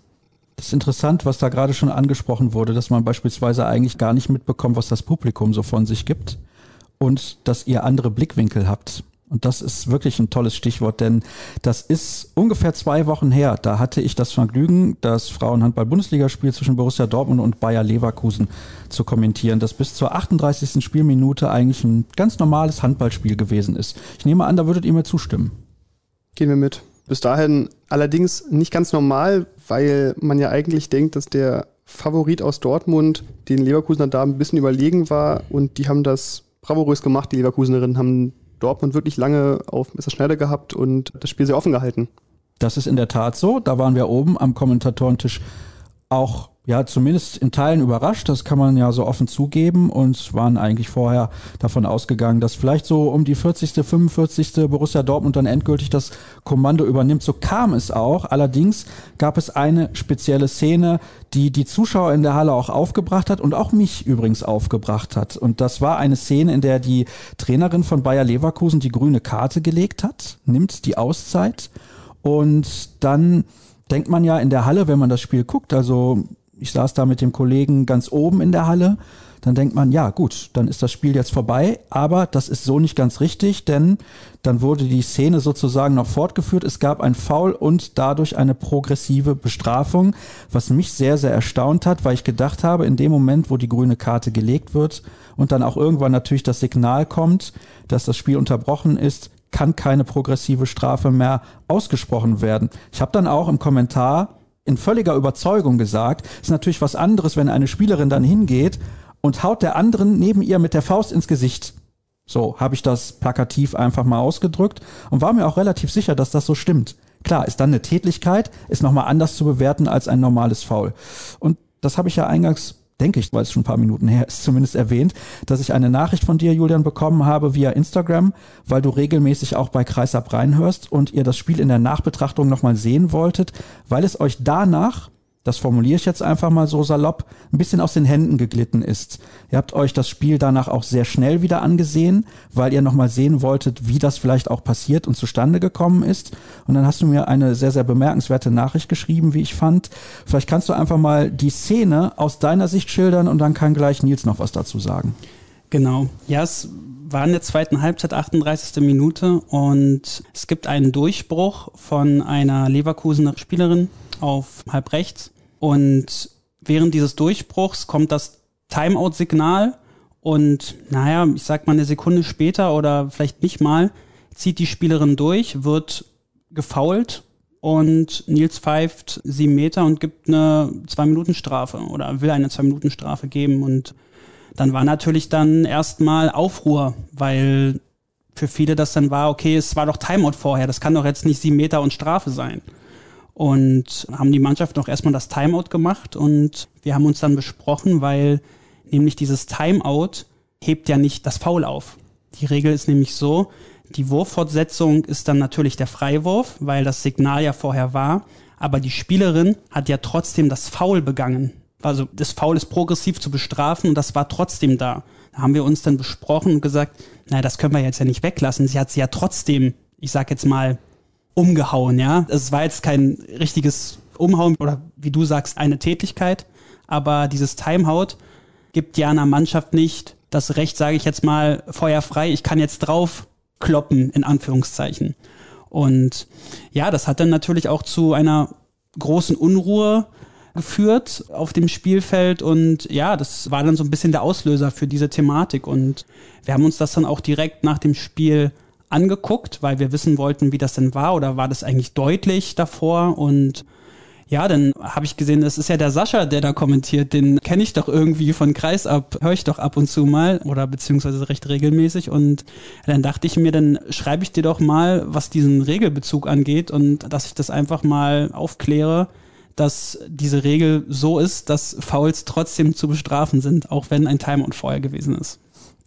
Das ist interessant, was da gerade schon angesprochen wurde, dass man beispielsweise eigentlich gar nicht mitbekommt, was das Publikum so von sich gibt und dass ihr andere Blickwinkel habt. Und das ist wirklich ein tolles Stichwort, denn das ist ungefähr zwei Wochen her. Da hatte ich das Vergnügen, das Frauenhandball-Bundesligaspiel zwischen Borussia Dortmund und Bayer Leverkusen zu kommentieren, das bis zur 38. Spielminute eigentlich ein ganz normales Handballspiel gewesen ist. Ich nehme an, da würdet ihr mir zustimmen. Gehen wir mit. Bis dahin allerdings nicht ganz normal, weil man ja eigentlich denkt, dass der Favorit aus Dortmund den Leverkusener da ein bisschen überlegen war und die haben das bravourös gemacht. Die Leverkusenerinnen haben Dortmund wirklich lange auf Messer Schneider gehabt und das Spiel sehr offen gehalten. Das ist in der Tat so. Da waren wir oben am Kommentatorentisch auch ja zumindest in Teilen überrascht, das kann man ja so offen zugeben und waren eigentlich vorher davon ausgegangen, dass vielleicht so um die 40., 45. Borussia Dortmund dann endgültig das Kommando übernimmt. So kam es auch. Allerdings gab es eine spezielle Szene, die die Zuschauer in der Halle auch aufgebracht hat und auch mich übrigens aufgebracht hat. Und das war eine Szene, in der die Trainerin von Bayer Leverkusen die grüne Karte gelegt hat, nimmt die Auszeit und dann denkt man ja in der Halle, wenn man das Spiel guckt, also ich saß da mit dem Kollegen ganz oben in der Halle, dann denkt man, ja gut, dann ist das Spiel jetzt vorbei, aber das ist so nicht ganz richtig, denn dann wurde die Szene sozusagen noch fortgeführt, es gab ein Foul und dadurch eine progressive Bestrafung, was mich sehr, sehr erstaunt hat, weil ich gedacht habe, in dem Moment, wo die grüne Karte gelegt wird und dann auch irgendwann natürlich das Signal kommt, dass das Spiel unterbrochen ist, kann keine progressive Strafe mehr ausgesprochen werden. Ich habe dann auch im Kommentar in völliger Überzeugung gesagt, ist natürlich was anderes, wenn eine Spielerin dann hingeht und haut der anderen neben ihr mit der Faust ins Gesicht. So habe ich das plakativ einfach mal ausgedrückt und war mir auch relativ sicher, dass das so stimmt. Klar, ist dann eine Tätlichkeit, ist nochmal anders zu bewerten als ein normales Foul. Und das habe ich ja eingangs denke ich, weil es schon ein paar Minuten her ist, zumindest erwähnt, dass ich eine Nachricht von dir, Julian, bekommen habe via Instagram, weil du regelmäßig auch bei Kreisab reinhörst und ihr das Spiel in der Nachbetrachtung nochmal sehen wolltet, weil es euch danach das formuliere ich jetzt einfach mal so salopp, ein bisschen aus den Händen geglitten ist. Ihr habt euch das Spiel danach auch sehr schnell wieder angesehen, weil ihr nochmal sehen wolltet, wie das vielleicht auch passiert und zustande gekommen ist. Und dann hast du mir eine sehr, sehr bemerkenswerte Nachricht geschrieben, wie ich fand. Vielleicht kannst du einfach mal die Szene aus deiner Sicht schildern und dann kann gleich Nils noch was dazu sagen. Genau. Ja, es war in der zweiten Halbzeit, 38. Minute und es gibt einen Durchbruch von einer Leverkusener Spielerin auf halb rechts und während dieses Durchbruchs kommt das Timeout-Signal und naja, ich sag mal eine Sekunde später oder vielleicht nicht mal, zieht die Spielerin durch, wird gefault und Nils pfeift sieben Meter und gibt eine zwei Minuten Strafe oder will eine zwei Minuten Strafe geben. Und dann war natürlich dann erstmal Aufruhr, weil für viele das dann war, okay, es war doch Timeout vorher, das kann doch jetzt nicht sieben Meter und Strafe sein und haben die Mannschaft noch erstmal das Timeout gemacht und wir haben uns dann besprochen, weil nämlich dieses Timeout hebt ja nicht das Foul auf. Die Regel ist nämlich so, die Wurffortsetzung ist dann natürlich der Freiwurf, weil das Signal ja vorher war, aber die Spielerin hat ja trotzdem das Foul begangen. Also das Foul ist progressiv zu bestrafen und das war trotzdem da. Da haben wir uns dann besprochen und gesagt, naja, das können wir jetzt ja nicht weglassen. Sie hat sie ja trotzdem, ich sag jetzt mal, umgehauen, ja. Es war jetzt kein richtiges Umhauen oder wie du sagst, eine Tätigkeit, aber dieses Timeout gibt ja einer Mannschaft nicht das Recht, sage ich jetzt mal, feuerfrei, ich kann jetzt drauf kloppen, in Anführungszeichen. Und ja, das hat dann natürlich auch zu einer großen Unruhe geführt auf dem Spielfeld und ja, das war dann so ein bisschen der Auslöser für diese Thematik und wir haben uns das dann auch direkt nach dem Spiel angeguckt, weil wir wissen wollten, wie das denn war oder war das eigentlich deutlich davor und ja, dann habe ich gesehen, das ist ja der Sascha, der da kommentiert. Den kenne ich doch irgendwie von Kreisab, höre ich doch ab und zu mal oder beziehungsweise recht regelmäßig. Und dann dachte ich mir, dann schreibe ich dir doch mal, was diesen Regelbezug angeht und dass ich das einfach mal aufkläre, dass diese Regel so ist, dass Fouls trotzdem zu bestrafen sind, auch wenn ein Timeout vorher gewesen ist.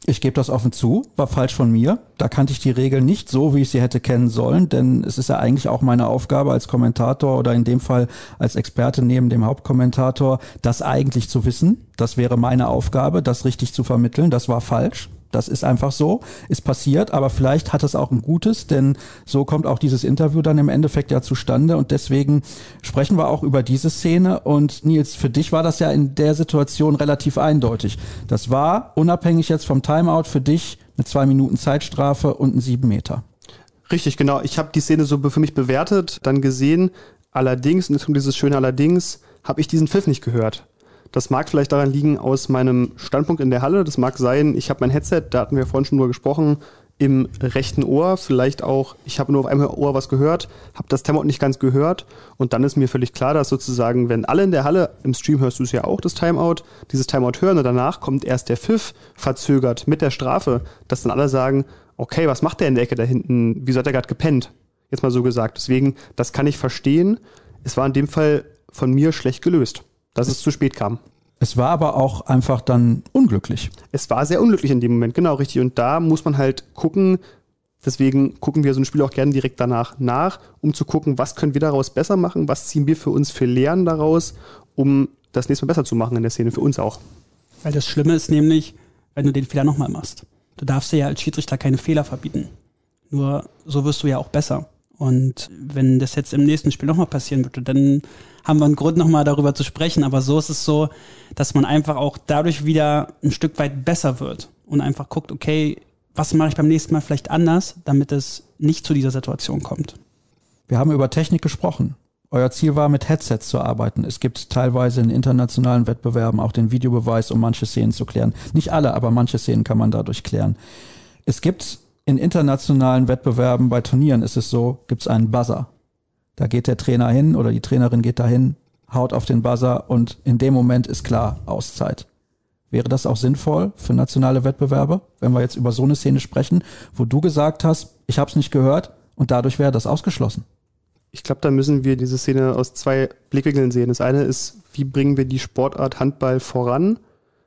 Ich gebe das offen zu, war falsch von mir. Da kannte ich die Regel nicht so, wie ich sie hätte kennen sollen, denn es ist ja eigentlich auch meine Aufgabe als Kommentator oder in dem Fall als Experte neben dem Hauptkommentator, das eigentlich zu wissen. Das wäre meine Aufgabe, das richtig zu vermitteln. Das war falsch. Das ist einfach so, ist passiert, aber vielleicht hat es auch ein Gutes, denn so kommt auch dieses Interview dann im Endeffekt ja zustande und deswegen sprechen wir auch über diese Szene und Nils, für dich war das ja in der Situation relativ eindeutig. Das war unabhängig jetzt vom Timeout für dich eine zwei Minuten Zeitstrafe und ein sieben Meter. Richtig, genau. Ich habe die Szene so für mich bewertet, dann gesehen. Allerdings, und jetzt kommt dieses schöne Allerdings, habe ich diesen Pfiff nicht gehört. Das mag vielleicht daran liegen aus meinem Standpunkt in der Halle. Das mag sein, ich habe mein Headset, da hatten wir vorhin schon drüber gesprochen, im rechten Ohr. Vielleicht auch, ich habe nur auf einem Ohr was gehört, habe das Timeout nicht ganz gehört. Und dann ist mir völlig klar, dass sozusagen, wenn alle in der Halle, im Stream hörst du es ja auch, das Timeout, dieses Timeout hören und danach kommt erst der Pfiff verzögert mit der Strafe, dass dann alle sagen, okay, was macht der in der Ecke da hinten? Wieso hat er gerade gepennt? Jetzt mal so gesagt. Deswegen, das kann ich verstehen. Es war in dem Fall von mir schlecht gelöst, dass es zu spät kam. Es war aber auch einfach dann unglücklich. Es war sehr unglücklich in dem Moment, genau richtig. Und da muss man halt gucken, deswegen gucken wir so ein Spiel auch gerne direkt danach nach, um zu gucken, was können wir daraus besser machen, was ziehen wir für uns für Lehren daraus, um das nächste Mal besser zu machen in der Szene, für uns auch. Weil das Schlimme ist nämlich, wenn du den Fehler nochmal machst. Du darfst dir ja als Schiedsrichter keine Fehler verbieten. Nur so wirst du ja auch besser. Und wenn das jetzt im nächsten Spiel nochmal passieren würde, dann haben wir einen Grund nochmal darüber zu sprechen. Aber so ist es so, dass man einfach auch dadurch wieder ein Stück weit besser wird und einfach guckt, okay, was mache ich beim nächsten Mal vielleicht anders, damit es nicht zu dieser Situation kommt. Wir haben über Technik gesprochen. Euer Ziel war, mit Headsets zu arbeiten. Es gibt teilweise in internationalen Wettbewerben auch den Videobeweis, um manche Szenen zu klären. Nicht alle, aber manche Szenen kann man dadurch klären. Es gibt in internationalen Wettbewerben, bei Turnieren ist es so, gibt es einen Buzzer. Da geht der Trainer hin oder die Trainerin geht dahin, haut auf den Buzzer und in dem Moment ist klar, Auszeit. Wäre das auch sinnvoll für nationale Wettbewerbe, wenn wir jetzt über so eine Szene sprechen, wo du gesagt hast, ich habe es nicht gehört und dadurch wäre das ausgeschlossen? Ich glaube, da müssen wir diese Szene aus zwei Blickwinkeln sehen. Das eine ist, wie bringen wir die Sportart Handball voran?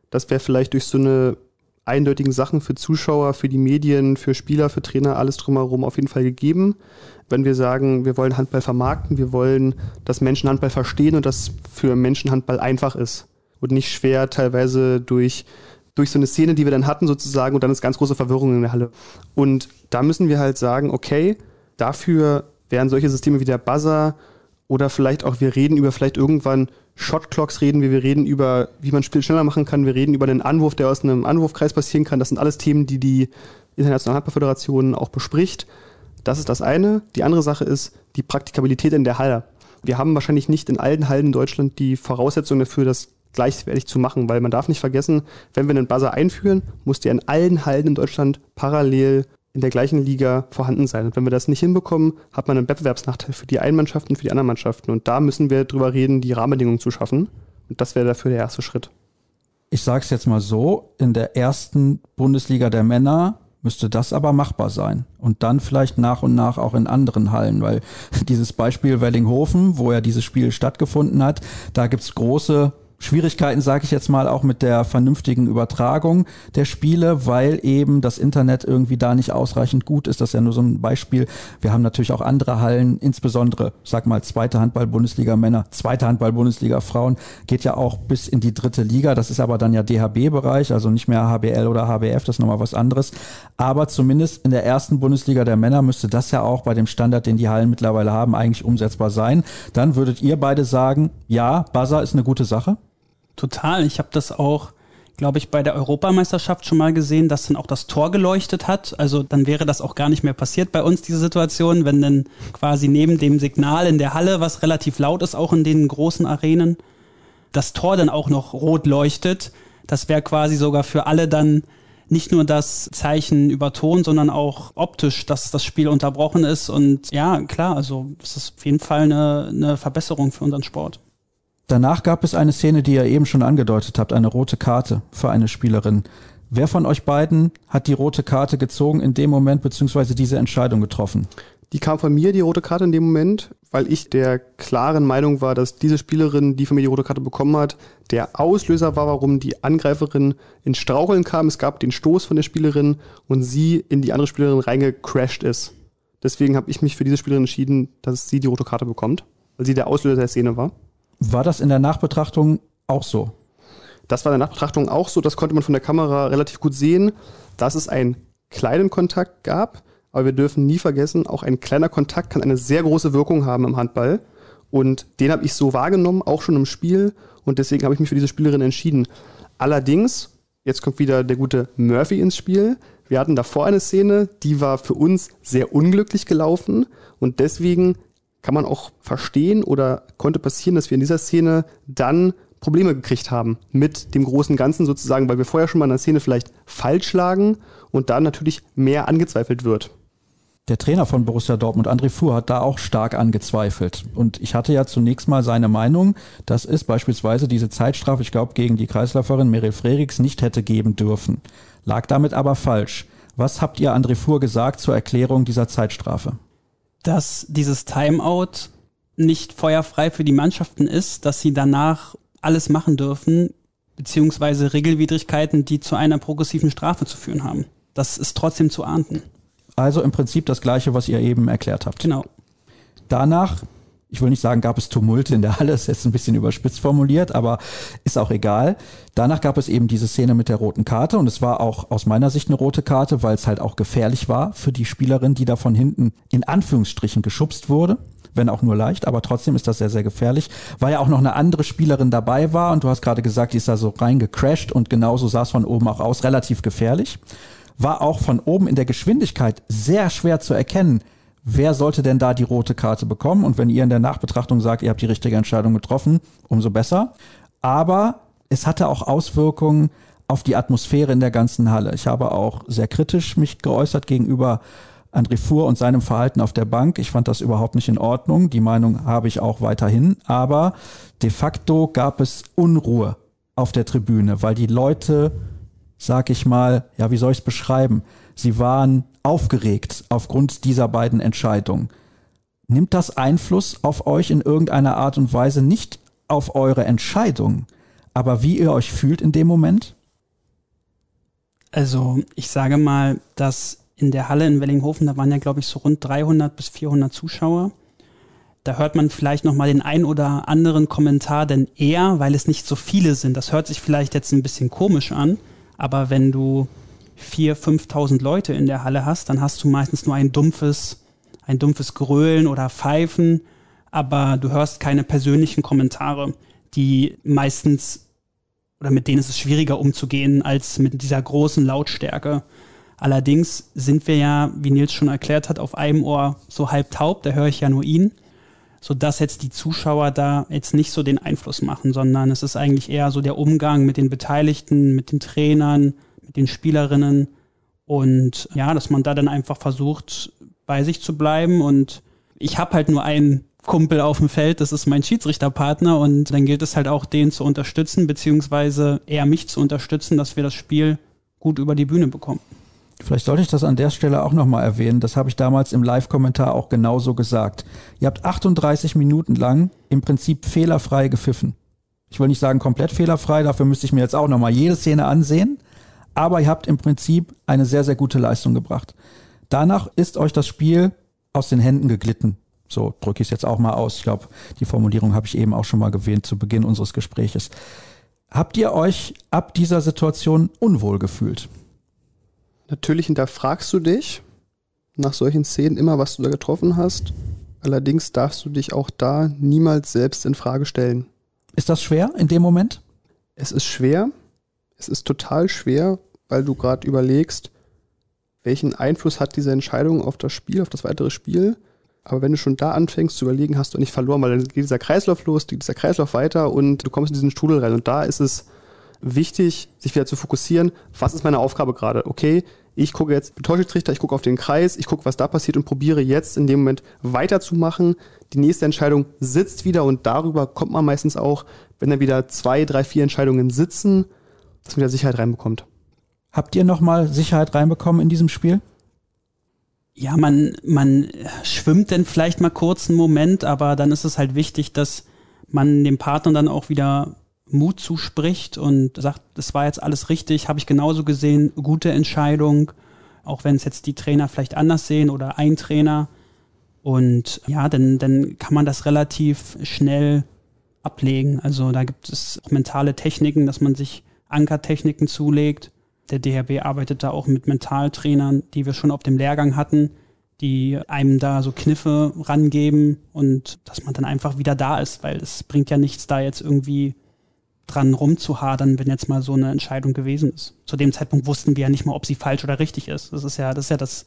Das wäre vielleicht durch so eine eindeutigen Sachen für Zuschauer, für die Medien, für Spieler, für Trainer, alles drumherum auf jeden Fall gegeben. Wenn wir sagen, wir wollen Handball vermarkten, wir wollen, dass Menschen Handball verstehen und das für Menschen Handball einfach ist und nicht schwer teilweise durch durch so eine Szene, die wir dann hatten sozusagen und dann ist ganz große Verwirrung in der Halle. Und da müssen wir halt sagen, okay, dafür wären solche Systeme wie der Buzzer oder vielleicht auch wir reden über vielleicht irgendwann Shotclocks reden wir, wir reden über, wie man Spiel schneller machen kann, wir reden über den Anwurf, der aus einem Anwurfkreis passieren kann. Das sind alles Themen, die die Internationale Handballföderation auch bespricht. Das ist das eine. Die andere Sache ist die Praktikabilität in der Halle. Wir haben wahrscheinlich nicht in allen Hallen in Deutschland die Voraussetzungen dafür, das gleichwertig zu machen, weil man darf nicht vergessen, wenn wir einen Buzzer einführen, muss der in allen Hallen in Deutschland parallel in der gleichen Liga vorhanden sein. Und wenn wir das nicht hinbekommen, hat man einen Wettbewerbsnachteil für die einen Mannschaften für die anderen Mannschaften. Und da müssen wir drüber reden, die Rahmenbedingungen zu schaffen. Und das wäre dafür der erste Schritt. Ich sage es jetzt mal so, in der ersten Bundesliga der Männer müsste das aber machbar sein. Und dann vielleicht nach und nach auch in anderen Hallen, weil dieses Beispiel Wellinghofen, wo ja dieses Spiel stattgefunden hat, da gibt's große Schwierigkeiten, sage ich jetzt mal, auch mit der vernünftigen Übertragung der Spiele, weil eben das Internet irgendwie da nicht ausreichend gut ist. Das ist ja nur so ein Beispiel. Wir haben natürlich auch andere Hallen, insbesondere, sag mal, zweite Handball-Bundesliga Männer, zweite Handball-Bundesliga Frauen, geht ja auch bis in die dritte Liga. Das ist aber dann ja DHB-Bereich, also nicht mehr HBL oder HBF, das ist nochmal was anderes. Aber zumindest in der ersten Bundesliga der Männer müsste das ja auch bei dem Standard, den die Hallen mittlerweile haben, eigentlich umsetzbar sein. Dann würdet ihr beide sagen, ja, Buzzer ist eine gute Sache. Total. Ich habe das auch, glaube ich, bei der Europameisterschaft schon mal gesehen, dass dann auch das Tor geleuchtet hat. Also dann wäre das auch gar nicht mehr passiert bei uns, diese Situation, wenn dann quasi neben dem Signal in der Halle, was relativ laut ist, auch in den großen Arenen, das Tor dann auch noch rot leuchtet. Das wäre quasi sogar für alle dann nicht nur das Zeichen über Ton, sondern auch optisch, dass das Spiel unterbrochen ist. Und ja, klar, also das ist auf jeden Fall eine, eine Verbesserung für unseren Sport. Danach gab es eine Szene, die ihr eben schon angedeutet habt, eine rote Karte für eine Spielerin. Wer von euch beiden hat die rote Karte gezogen in dem Moment, beziehungsweise diese Entscheidung getroffen? Die kam von mir, die rote Karte in dem Moment, weil ich der klaren Meinung war, dass diese Spielerin, die von mir die rote Karte bekommen hat, der Auslöser war, warum die Angreiferin ins Straucheln kam. Es gab den Stoß von der Spielerin und sie in die andere Spielerin reingecrashed ist. Deswegen habe ich mich für diese Spielerin entschieden, dass sie die rote Karte bekommt, weil sie der Auslöser der Szene war. War das in der Nachbetrachtung auch so? Das war in der Nachbetrachtung auch so. Das konnte man von der Kamera relativ gut sehen, dass es einen kleinen Kontakt gab. Aber wir dürfen nie vergessen, auch ein kleiner Kontakt kann eine sehr große Wirkung haben im Handball. Und den habe ich so wahrgenommen, auch schon im Spiel. Und deswegen habe ich mich für diese Spielerin entschieden. Allerdings, jetzt kommt wieder der gute Murphy ins Spiel. Wir hatten davor eine Szene, die war für uns sehr unglücklich gelaufen. Und deswegen kann man auch verstehen oder konnte passieren, dass wir in dieser Szene dann Probleme gekriegt haben mit dem großen Ganzen sozusagen, weil wir vorher schon mal in der Szene vielleicht falsch lagen und dann natürlich mehr angezweifelt wird. Der Trainer von Borussia Dortmund, André Fuhr, hat da auch stark angezweifelt. Und ich hatte ja zunächst mal seine Meinung, dass es beispielsweise diese Zeitstrafe, ich glaube, gegen die Kreisläuferin Meryl Frerichs nicht hätte geben dürfen. Lag damit aber falsch. Was habt ihr André Fuhr gesagt zur Erklärung dieser Zeitstrafe? Dass dieses Timeout nicht feuerfrei für die Mannschaften ist, dass sie danach alles machen dürfen, beziehungsweise Regelwidrigkeiten, die zu einer progressiven Strafe zu führen haben. Das ist trotzdem zu ahnden. Also im Prinzip das Gleiche, was ihr eben erklärt habt. Genau. Danach, ich will nicht sagen, gab es Tumulte in der Halle, ist jetzt ein bisschen überspitzt formuliert, aber ist auch egal. Danach gab es eben diese Szene mit der roten Karte und es war auch aus meiner Sicht eine rote Karte, weil es halt auch gefährlich war für die Spielerin, die da von hinten in Anführungsstrichen geschubst wurde wenn auch nur leicht, aber trotzdem ist das sehr, sehr gefährlich, weil ja auch noch eine andere Spielerin dabei war und du hast gerade gesagt, die ist da so reingecrashed und genauso sah es von oben auch aus, relativ gefährlich. War auch von oben in der Geschwindigkeit sehr schwer zu erkennen, wer sollte denn da die rote Karte bekommen? Und wenn ihr in der Nachbetrachtung sagt, ihr habt die richtige Entscheidung getroffen, umso besser. Aber es hatte auch Auswirkungen auf die Atmosphäre in der ganzen Halle. Ich habe auch sehr kritisch mich geäußert gegenüber André Fuhr und seinem Verhalten auf der Bank. Ich fand das überhaupt nicht in Ordnung. Die Meinung habe ich auch weiterhin. Aber de facto gab es Unruhe auf der Tribüne, weil die Leute, sag ich mal, ja, wie soll ich es beschreiben? Sie waren aufgeregt aufgrund dieser beiden Entscheidungen. Nimmt das Einfluss auf euch in irgendeiner Art und Weise nicht auf eure Entscheidung, aber wie ihr euch fühlt in dem Moment? Also ich sage mal, dass in der Halle in Wellinghofen, da waren ja, glaube ich, so rund 300 bis 400 Zuschauer. Da hört man vielleicht noch mal den ein oder anderen Kommentar, denn eher, weil es nicht so viele sind. Das hört sich vielleicht jetzt ein bisschen komisch an, aber wenn du 4.000, 5.000 Leute in der Halle hast, dann hast du meistens nur ein dumpfes, ein dumpfes Grölen oder Pfeifen, aber du hörst keine persönlichen Kommentare, die meistens oder mit denen ist es schwieriger umzugehen als mit dieser großen Lautstärke. Allerdings sind wir ja, wie Nils schon erklärt hat, auf einem Ohr so halb taub, da höre ich ja nur ihn, sodass jetzt die Zuschauer da jetzt nicht so den Einfluss machen, sondern es ist eigentlich eher so der Umgang mit den Beteiligten, mit den Trainern, mit den Spielerinnen und ja, dass man da dann einfach versucht, bei sich zu bleiben und ich habe halt nur einen Kumpel auf dem Feld, das ist mein Schiedsrichterpartner und dann gilt es halt auch, den zu unterstützen, beziehungsweise eher mich zu unterstützen, dass wir das Spiel gut über die Bühne bekommen. Vielleicht sollte ich das an der Stelle auch nochmal erwähnen. Das habe ich damals im Live-Kommentar auch genauso gesagt. Ihr habt 38 Minuten lang im Prinzip fehlerfrei gepfiffen. Ich will nicht sagen komplett fehlerfrei, dafür müsste ich mir jetzt auch nochmal jede Szene ansehen. Aber ihr habt im Prinzip eine sehr, sehr gute Leistung gebracht. Danach ist euch das Spiel aus den Händen geglitten. So drücke ich es jetzt auch mal aus. Ich glaube, die Formulierung habe ich eben auch schon mal gewählt zu Beginn unseres Gespräches. Habt ihr euch ab dieser Situation unwohl gefühlt? Natürlich hinterfragst du dich nach solchen Szenen immer, was du da getroffen hast. Allerdings darfst du dich auch da niemals selbst in Frage stellen. Ist das schwer in dem Moment? Es ist schwer. Es ist total schwer, weil du gerade überlegst, welchen Einfluss hat diese Entscheidung auf das Spiel, auf das weitere Spiel. Aber wenn du schon da anfängst zu überlegen, hast du nicht verloren, weil dann geht dieser Kreislauf los, geht dieser Kreislauf weiter und du kommst in diesen Strudel rein. Und da ist es wichtig, sich wieder zu fokussieren, was ist meine Aufgabe gerade? Okay, ich gucke jetzt Torschiedsrichter, ich gucke auf den Kreis, ich gucke, was da passiert und probiere jetzt in dem Moment weiterzumachen. Die nächste Entscheidung sitzt wieder und darüber kommt man meistens auch, wenn dann wieder zwei, drei, vier Entscheidungen sitzen, dass man wieder Sicherheit reinbekommt. Habt ihr nochmal Sicherheit reinbekommen in diesem Spiel? Ja, man, man schwimmt denn vielleicht mal kurz einen Moment, aber dann ist es halt wichtig, dass man dem Partner dann auch wieder Mut zuspricht und sagt, das war jetzt alles richtig, habe ich genauso gesehen, gute Entscheidung, auch wenn es jetzt die Trainer vielleicht anders sehen oder ein Trainer. Und ja, dann, dann kann man das relativ schnell ablegen. Also da gibt es auch mentale Techniken, dass man sich Ankertechniken zulegt. Der DHB arbeitet da auch mit Mentaltrainern, die wir schon auf dem Lehrgang hatten, die einem da so Kniffe rangeben und dass man dann einfach wieder da ist, weil es bringt ja nichts, da jetzt irgendwie dran rumzuhadern, wenn jetzt mal so eine Entscheidung gewesen ist. Zu dem Zeitpunkt wussten wir ja nicht mal, ob sie falsch oder richtig ist. Das ist ja, das ist ja das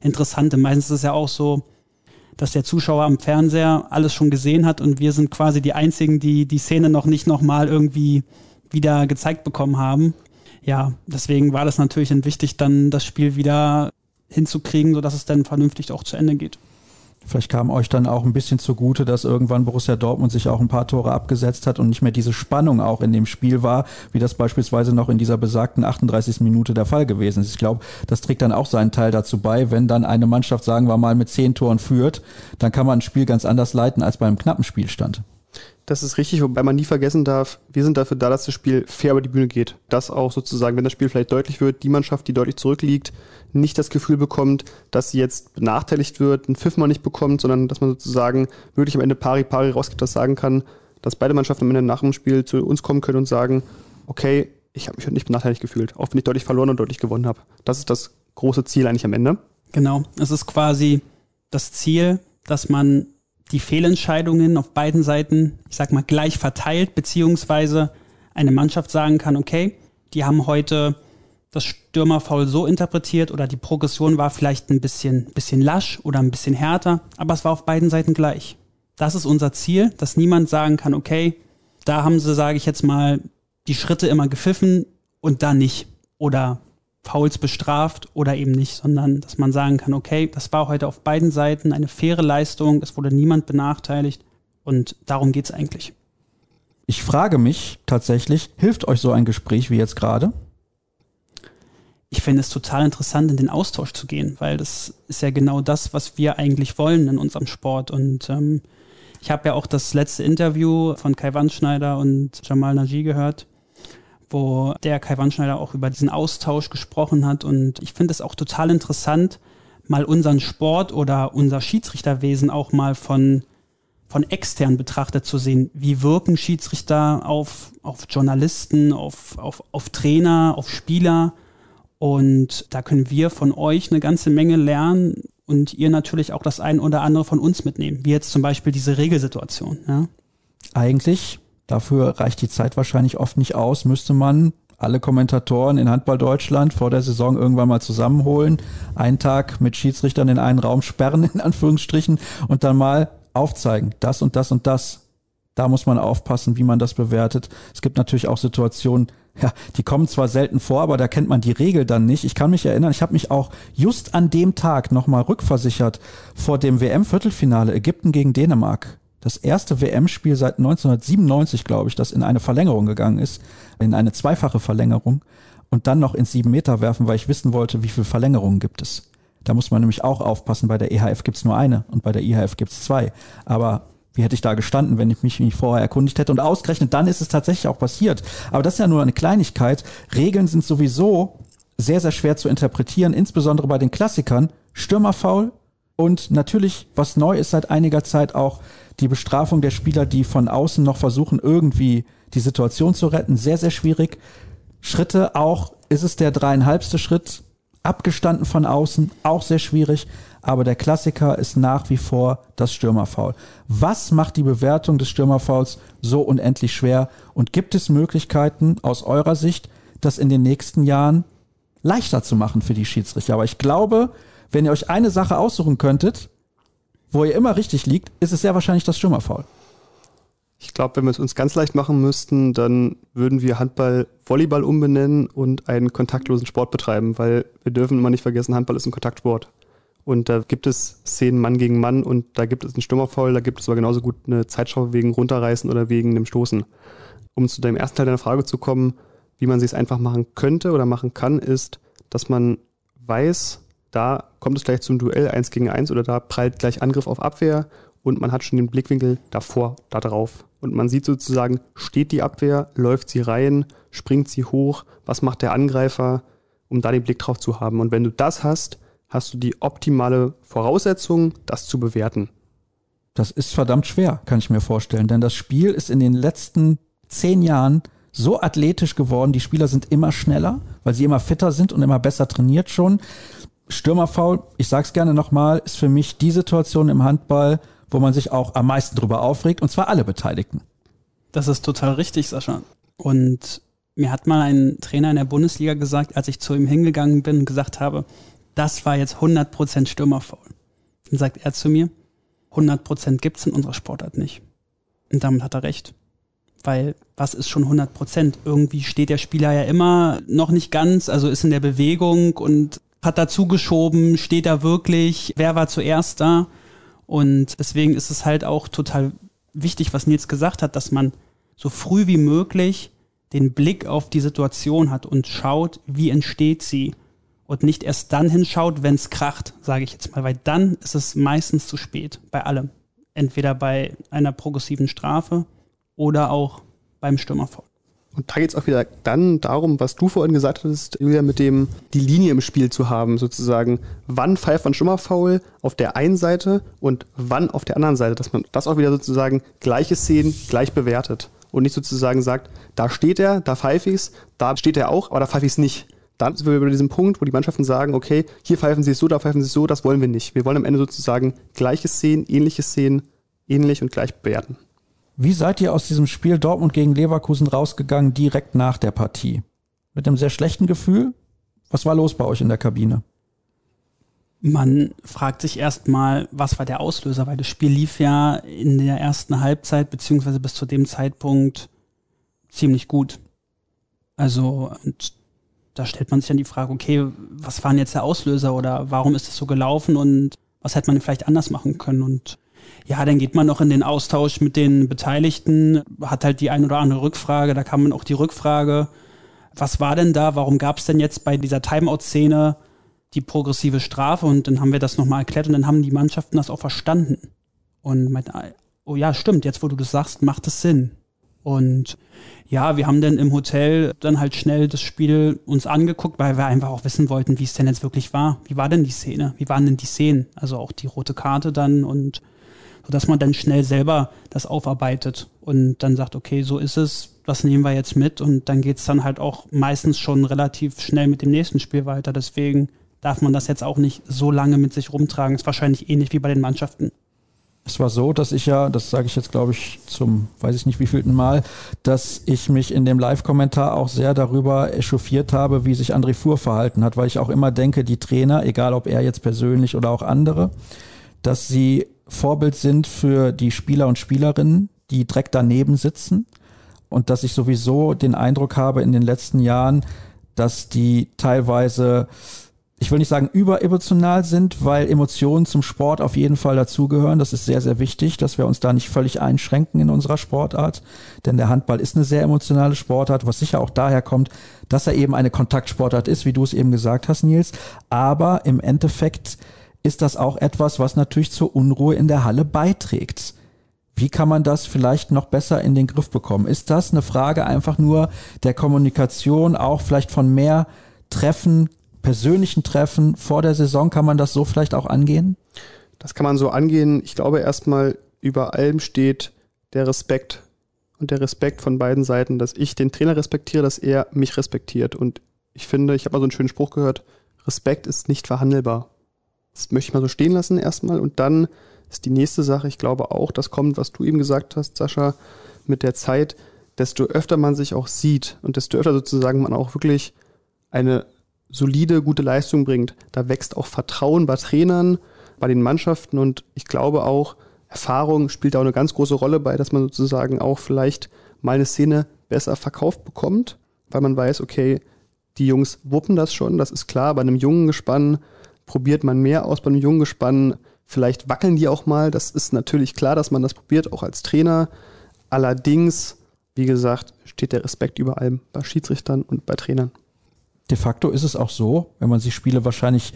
Interessante. Meistens ist es ja auch so, dass der Zuschauer am Fernseher alles schon gesehen hat und wir sind quasi die einzigen, die die Szene noch nicht nochmal irgendwie wieder gezeigt bekommen haben. Ja, deswegen war das natürlich wichtig, dann das Spiel wieder hinzukriegen, sodass es dann vernünftig auch zu Ende geht. Vielleicht kam euch dann auch ein bisschen zugute, dass irgendwann Borussia Dortmund sich auch ein paar Tore abgesetzt hat und nicht mehr diese Spannung auch in dem Spiel war, wie das beispielsweise noch in dieser besagten 38. Minute der Fall gewesen ist. Ich glaube, das trägt dann auch seinen Teil dazu bei, wenn dann eine Mannschaft, sagen wir mal, mit zehn Toren führt, dann kann man ein Spiel ganz anders leiten als beim knappen Spielstand. Das ist richtig, wobei man nie vergessen darf, wir sind dafür da, dass das Spiel fair über die Bühne geht. Dass auch sozusagen, wenn das Spiel vielleicht deutlich wird, die Mannschaft, die deutlich zurückliegt, nicht das Gefühl bekommt, dass sie jetzt benachteiligt wird, einen Pfiff mal nicht bekommt, sondern dass man sozusagen wirklich am Ende pari pari rausgeht, das sagen kann, dass beide Mannschaften am Ende nach dem Spiel zu uns kommen können und sagen, okay, ich habe mich heute nicht benachteiligt gefühlt, auch wenn ich deutlich verloren und deutlich gewonnen habe. Das ist das große Ziel eigentlich am Ende. Genau, es ist quasi das Ziel, dass man die Fehlentscheidungen auf beiden Seiten, ich sag mal, gleich verteilt, beziehungsweise eine Mannschaft sagen kann, okay, die haben heute das Stürmerfoul so interpretiert oder die Progression war vielleicht ein bisschen, bisschen lasch oder ein bisschen härter, aber es war auf beiden Seiten gleich. Das ist unser Ziel, dass niemand sagen kann, okay, da haben sie, sage ich jetzt mal, die Schritte immer gepfiffen und da nicht. Oder Fouls bestraft oder eben nicht, sondern dass man sagen kann, okay, das war heute auf beiden Seiten eine faire Leistung, es wurde niemand benachteiligt und darum geht es eigentlich. Ich frage mich tatsächlich, hilft euch so ein Gespräch wie jetzt gerade? Ich finde es total interessant, in den Austausch zu gehen, weil das ist ja genau das, was wir eigentlich wollen in unserem Sport. Und ähm, ich habe ja auch das letzte Interview von Kai Wandschneider und Jamal Naji gehört wo der Kai Wandschneider auch über diesen Austausch gesprochen hat. Und ich finde es auch total interessant, mal unseren Sport oder unser Schiedsrichterwesen auch mal von, von extern betrachtet zu sehen. Wie wirken Schiedsrichter auf, auf Journalisten, auf, auf, auf Trainer, auf Spieler? Und da können wir von euch eine ganze Menge lernen und ihr natürlich auch das ein oder andere von uns mitnehmen, wie jetzt zum Beispiel diese Regelsituation. Ja? Eigentlich Dafür reicht die Zeit wahrscheinlich oft nicht aus. Müsste man alle Kommentatoren in Handball Deutschland vor der Saison irgendwann mal zusammenholen, einen Tag mit Schiedsrichtern in einen Raum sperren, in Anführungsstrichen, und dann mal aufzeigen, das und das und das. Da muss man aufpassen, wie man das bewertet. Es gibt natürlich auch Situationen, ja, die kommen zwar selten vor, aber da kennt man die Regel dann nicht. Ich kann mich erinnern, ich habe mich auch just an dem Tag nochmal rückversichert vor dem WM-Viertelfinale Ägypten gegen Dänemark das erste WM-Spiel seit 1997, glaube ich, das in eine Verlängerung gegangen ist, in eine zweifache Verlängerung und dann noch ins sieben Meter werfen, weil ich wissen wollte, wie viele Verlängerungen gibt es. Da muss man nämlich auch aufpassen, bei der EHF gibt es nur eine und bei der IHF gibt es zwei. Aber wie hätte ich da gestanden, wenn ich mich nicht vorher erkundigt hätte? Und ausgerechnet dann ist es tatsächlich auch passiert. Aber das ist ja nur eine Kleinigkeit. Regeln sind sowieso sehr, sehr schwer zu interpretieren, insbesondere bei den Klassikern. Stürmerfaul und natürlich, was neu ist seit einiger Zeit auch, die Bestrafung der Spieler, die von außen noch versuchen, irgendwie die Situation zu retten, sehr, sehr schwierig. Schritte auch, ist es der dreieinhalbste Schritt, abgestanden von außen, auch sehr schwierig. Aber der Klassiker ist nach wie vor das Stürmerfoul. Was macht die Bewertung des Stürmerfouls so unendlich schwer? Und gibt es Möglichkeiten aus eurer Sicht, das in den nächsten Jahren leichter zu machen für die Schiedsrichter? Aber ich glaube, wenn ihr euch eine Sache aussuchen könntet, wo ihr immer richtig liegt, ist es sehr wahrscheinlich das Stürmerfoul. Ich glaube, wenn wir es uns ganz leicht machen müssten, dann würden wir Handball Volleyball umbenennen und einen kontaktlosen Sport betreiben, weil wir dürfen immer nicht vergessen, Handball ist ein Kontaktsport. Und da gibt es Szenen Mann gegen Mann und da gibt es einen Stürmerfoul, da gibt es aber genauso gut eine Zeitschau wegen Runterreißen oder wegen dem Stoßen. Um zu deinem ersten Teil deiner Frage zu kommen, wie man sich es einfach machen könnte oder machen kann, ist, dass man weiß, da kommt es gleich zum Duell 1 gegen 1 oder da prallt gleich Angriff auf Abwehr und man hat schon den Blickwinkel davor, da drauf. Und man sieht sozusagen, steht die Abwehr, läuft sie rein, springt sie hoch, was macht der Angreifer, um da den Blick drauf zu haben. Und wenn du das hast, hast du die optimale Voraussetzung, das zu bewerten. Das ist verdammt schwer, kann ich mir vorstellen, denn das Spiel ist in den letzten zehn Jahren so athletisch geworden, die Spieler sind immer schneller, weil sie immer fitter sind und immer besser trainiert schon. Stürmerfoul, ich sag's gerne nochmal, ist für mich die Situation im Handball, wo man sich auch am meisten drüber aufregt, und zwar alle Beteiligten. Das ist total richtig, Sascha. Und mir hat mal ein Trainer in der Bundesliga gesagt, als ich zu ihm hingegangen bin und gesagt habe, das war jetzt 100% Stürmerfoul. Dann sagt er zu mir, 100% gibt's in unserer Sportart nicht. Und damit hat er recht. Weil was ist schon 100%? Irgendwie steht der Spieler ja immer noch nicht ganz, also ist in der Bewegung und hat dazu geschoben, steht da wirklich, wer war zuerst da? Und deswegen ist es halt auch total wichtig, was Nils gesagt hat, dass man so früh wie möglich den Blick auf die Situation hat und schaut, wie entsteht sie. Und nicht erst dann hinschaut, wenn es kracht, sage ich jetzt mal, weil dann ist es meistens zu spät bei allem. Entweder bei einer progressiven Strafe oder auch beim Stürmerfoul. Und da geht es auch wieder dann darum, was du vorhin gesagt hast, Julia, mit dem die Linie im Spiel zu haben, sozusagen, wann pfeift man Schimmerfaul auf der einen Seite und wann auf der anderen Seite, dass man das auch wieder sozusagen gleiche Szenen gleich bewertet und nicht sozusagen sagt, da steht er, da pfeife ich's, da steht er auch, aber da pfeife ich's nicht. Dann sind wir bei diesem Punkt, wo die Mannschaften sagen, okay, hier pfeifen sie es so, da pfeifen sie es so, das wollen wir nicht. Wir wollen am Ende sozusagen gleiche Szenen, ähnliche Szenen, ähnlich und gleich bewerten. Wie seid ihr aus diesem Spiel Dortmund gegen Leverkusen rausgegangen direkt nach der Partie? Mit einem sehr schlechten Gefühl? Was war los bei euch in der Kabine? Man fragt sich erstmal, was war der Auslöser, weil das Spiel lief ja in der ersten Halbzeit beziehungsweise bis zu dem Zeitpunkt ziemlich gut. Also, und da stellt man sich dann die Frage, okay, was war denn jetzt der Auslöser oder warum ist es so gelaufen und was hätte man vielleicht anders machen können? Und ja, dann geht man noch in den Austausch mit den Beteiligten, hat halt die ein oder andere Rückfrage, da kam man auch die Rückfrage, was war denn da, warum gab es denn jetzt bei dieser Timeout-Szene die progressive Strafe und dann haben wir das nochmal erklärt und dann haben die Mannschaften das auch verstanden und meinten, oh ja, stimmt, jetzt wo du das sagst, macht es Sinn. Und ja, wir haben dann im Hotel dann halt schnell das Spiel uns angeguckt, weil wir einfach auch wissen wollten, wie es denn jetzt wirklich war. Wie war denn die Szene? Wie waren denn die Szenen? Also auch die rote Karte dann und sodass man dann schnell selber das aufarbeitet und dann sagt, okay, so ist es, das nehmen wir jetzt mit und dann geht es dann halt auch meistens schon relativ schnell mit dem nächsten Spiel weiter. Deswegen darf man das jetzt auch nicht so lange mit sich rumtragen. Ist wahrscheinlich ähnlich wie bei den Mannschaften. Es war so, dass ich ja, das sage ich jetzt glaube ich zum, weiß ich nicht wievielten Mal, dass ich mich in dem Live-Kommentar auch sehr darüber echauffiert habe, wie sich André Fuhr verhalten hat, weil ich auch immer denke, die Trainer, egal ob er jetzt persönlich oder auch andere, dass sie Vorbild sind für die Spieler und Spielerinnen, die direkt daneben sitzen. Und dass ich sowieso den Eindruck habe in den letzten Jahren, dass die teilweise, ich will nicht sagen überemotional sind, weil Emotionen zum Sport auf jeden Fall dazugehören. Das ist sehr, sehr wichtig, dass wir uns da nicht völlig einschränken in unserer Sportart. Denn der Handball ist eine sehr emotionale Sportart, was sicher auch daher kommt, dass er eben eine Kontaktsportart ist, wie du es eben gesagt hast, Nils. Aber im Endeffekt ist das auch etwas, was natürlich zur Unruhe in der Halle beiträgt. Wie kann man das vielleicht noch besser in den Griff bekommen? Ist das eine Frage einfach nur der Kommunikation, auch vielleicht von mehr Treffen, persönlichen Treffen vor der Saison? Kann man das so vielleicht auch angehen? Das kann man so angehen. Ich glaube erstmal, über allem steht der Respekt und der Respekt von beiden Seiten, dass ich den Trainer respektiere, dass er mich respektiert. Und ich finde, ich habe mal so einen schönen Spruch gehört, Respekt ist nicht verhandelbar. Das möchte ich mal so stehen lassen erstmal. Und dann ist die nächste Sache, ich glaube auch, das kommt, was du eben gesagt hast, Sascha, mit der Zeit, desto öfter man sich auch sieht und desto öfter sozusagen man auch wirklich eine solide, gute Leistung bringt, da wächst auch Vertrauen bei Trainern, bei den Mannschaften und ich glaube auch, Erfahrung spielt da auch eine ganz große Rolle bei, dass man sozusagen auch vielleicht mal eine Szene besser verkauft bekommt, weil man weiß, okay, die Jungs wuppen das schon, das ist klar, bei einem jungen Gespann probiert man mehr aus bei einem jungen Gespann. Vielleicht wackeln die auch mal. Das ist natürlich klar, dass man das probiert, auch als Trainer. Allerdings, wie gesagt, steht der Respekt über allem bei Schiedsrichtern und bei Trainern. De facto ist es auch so, wenn man sich Spiele wahrscheinlich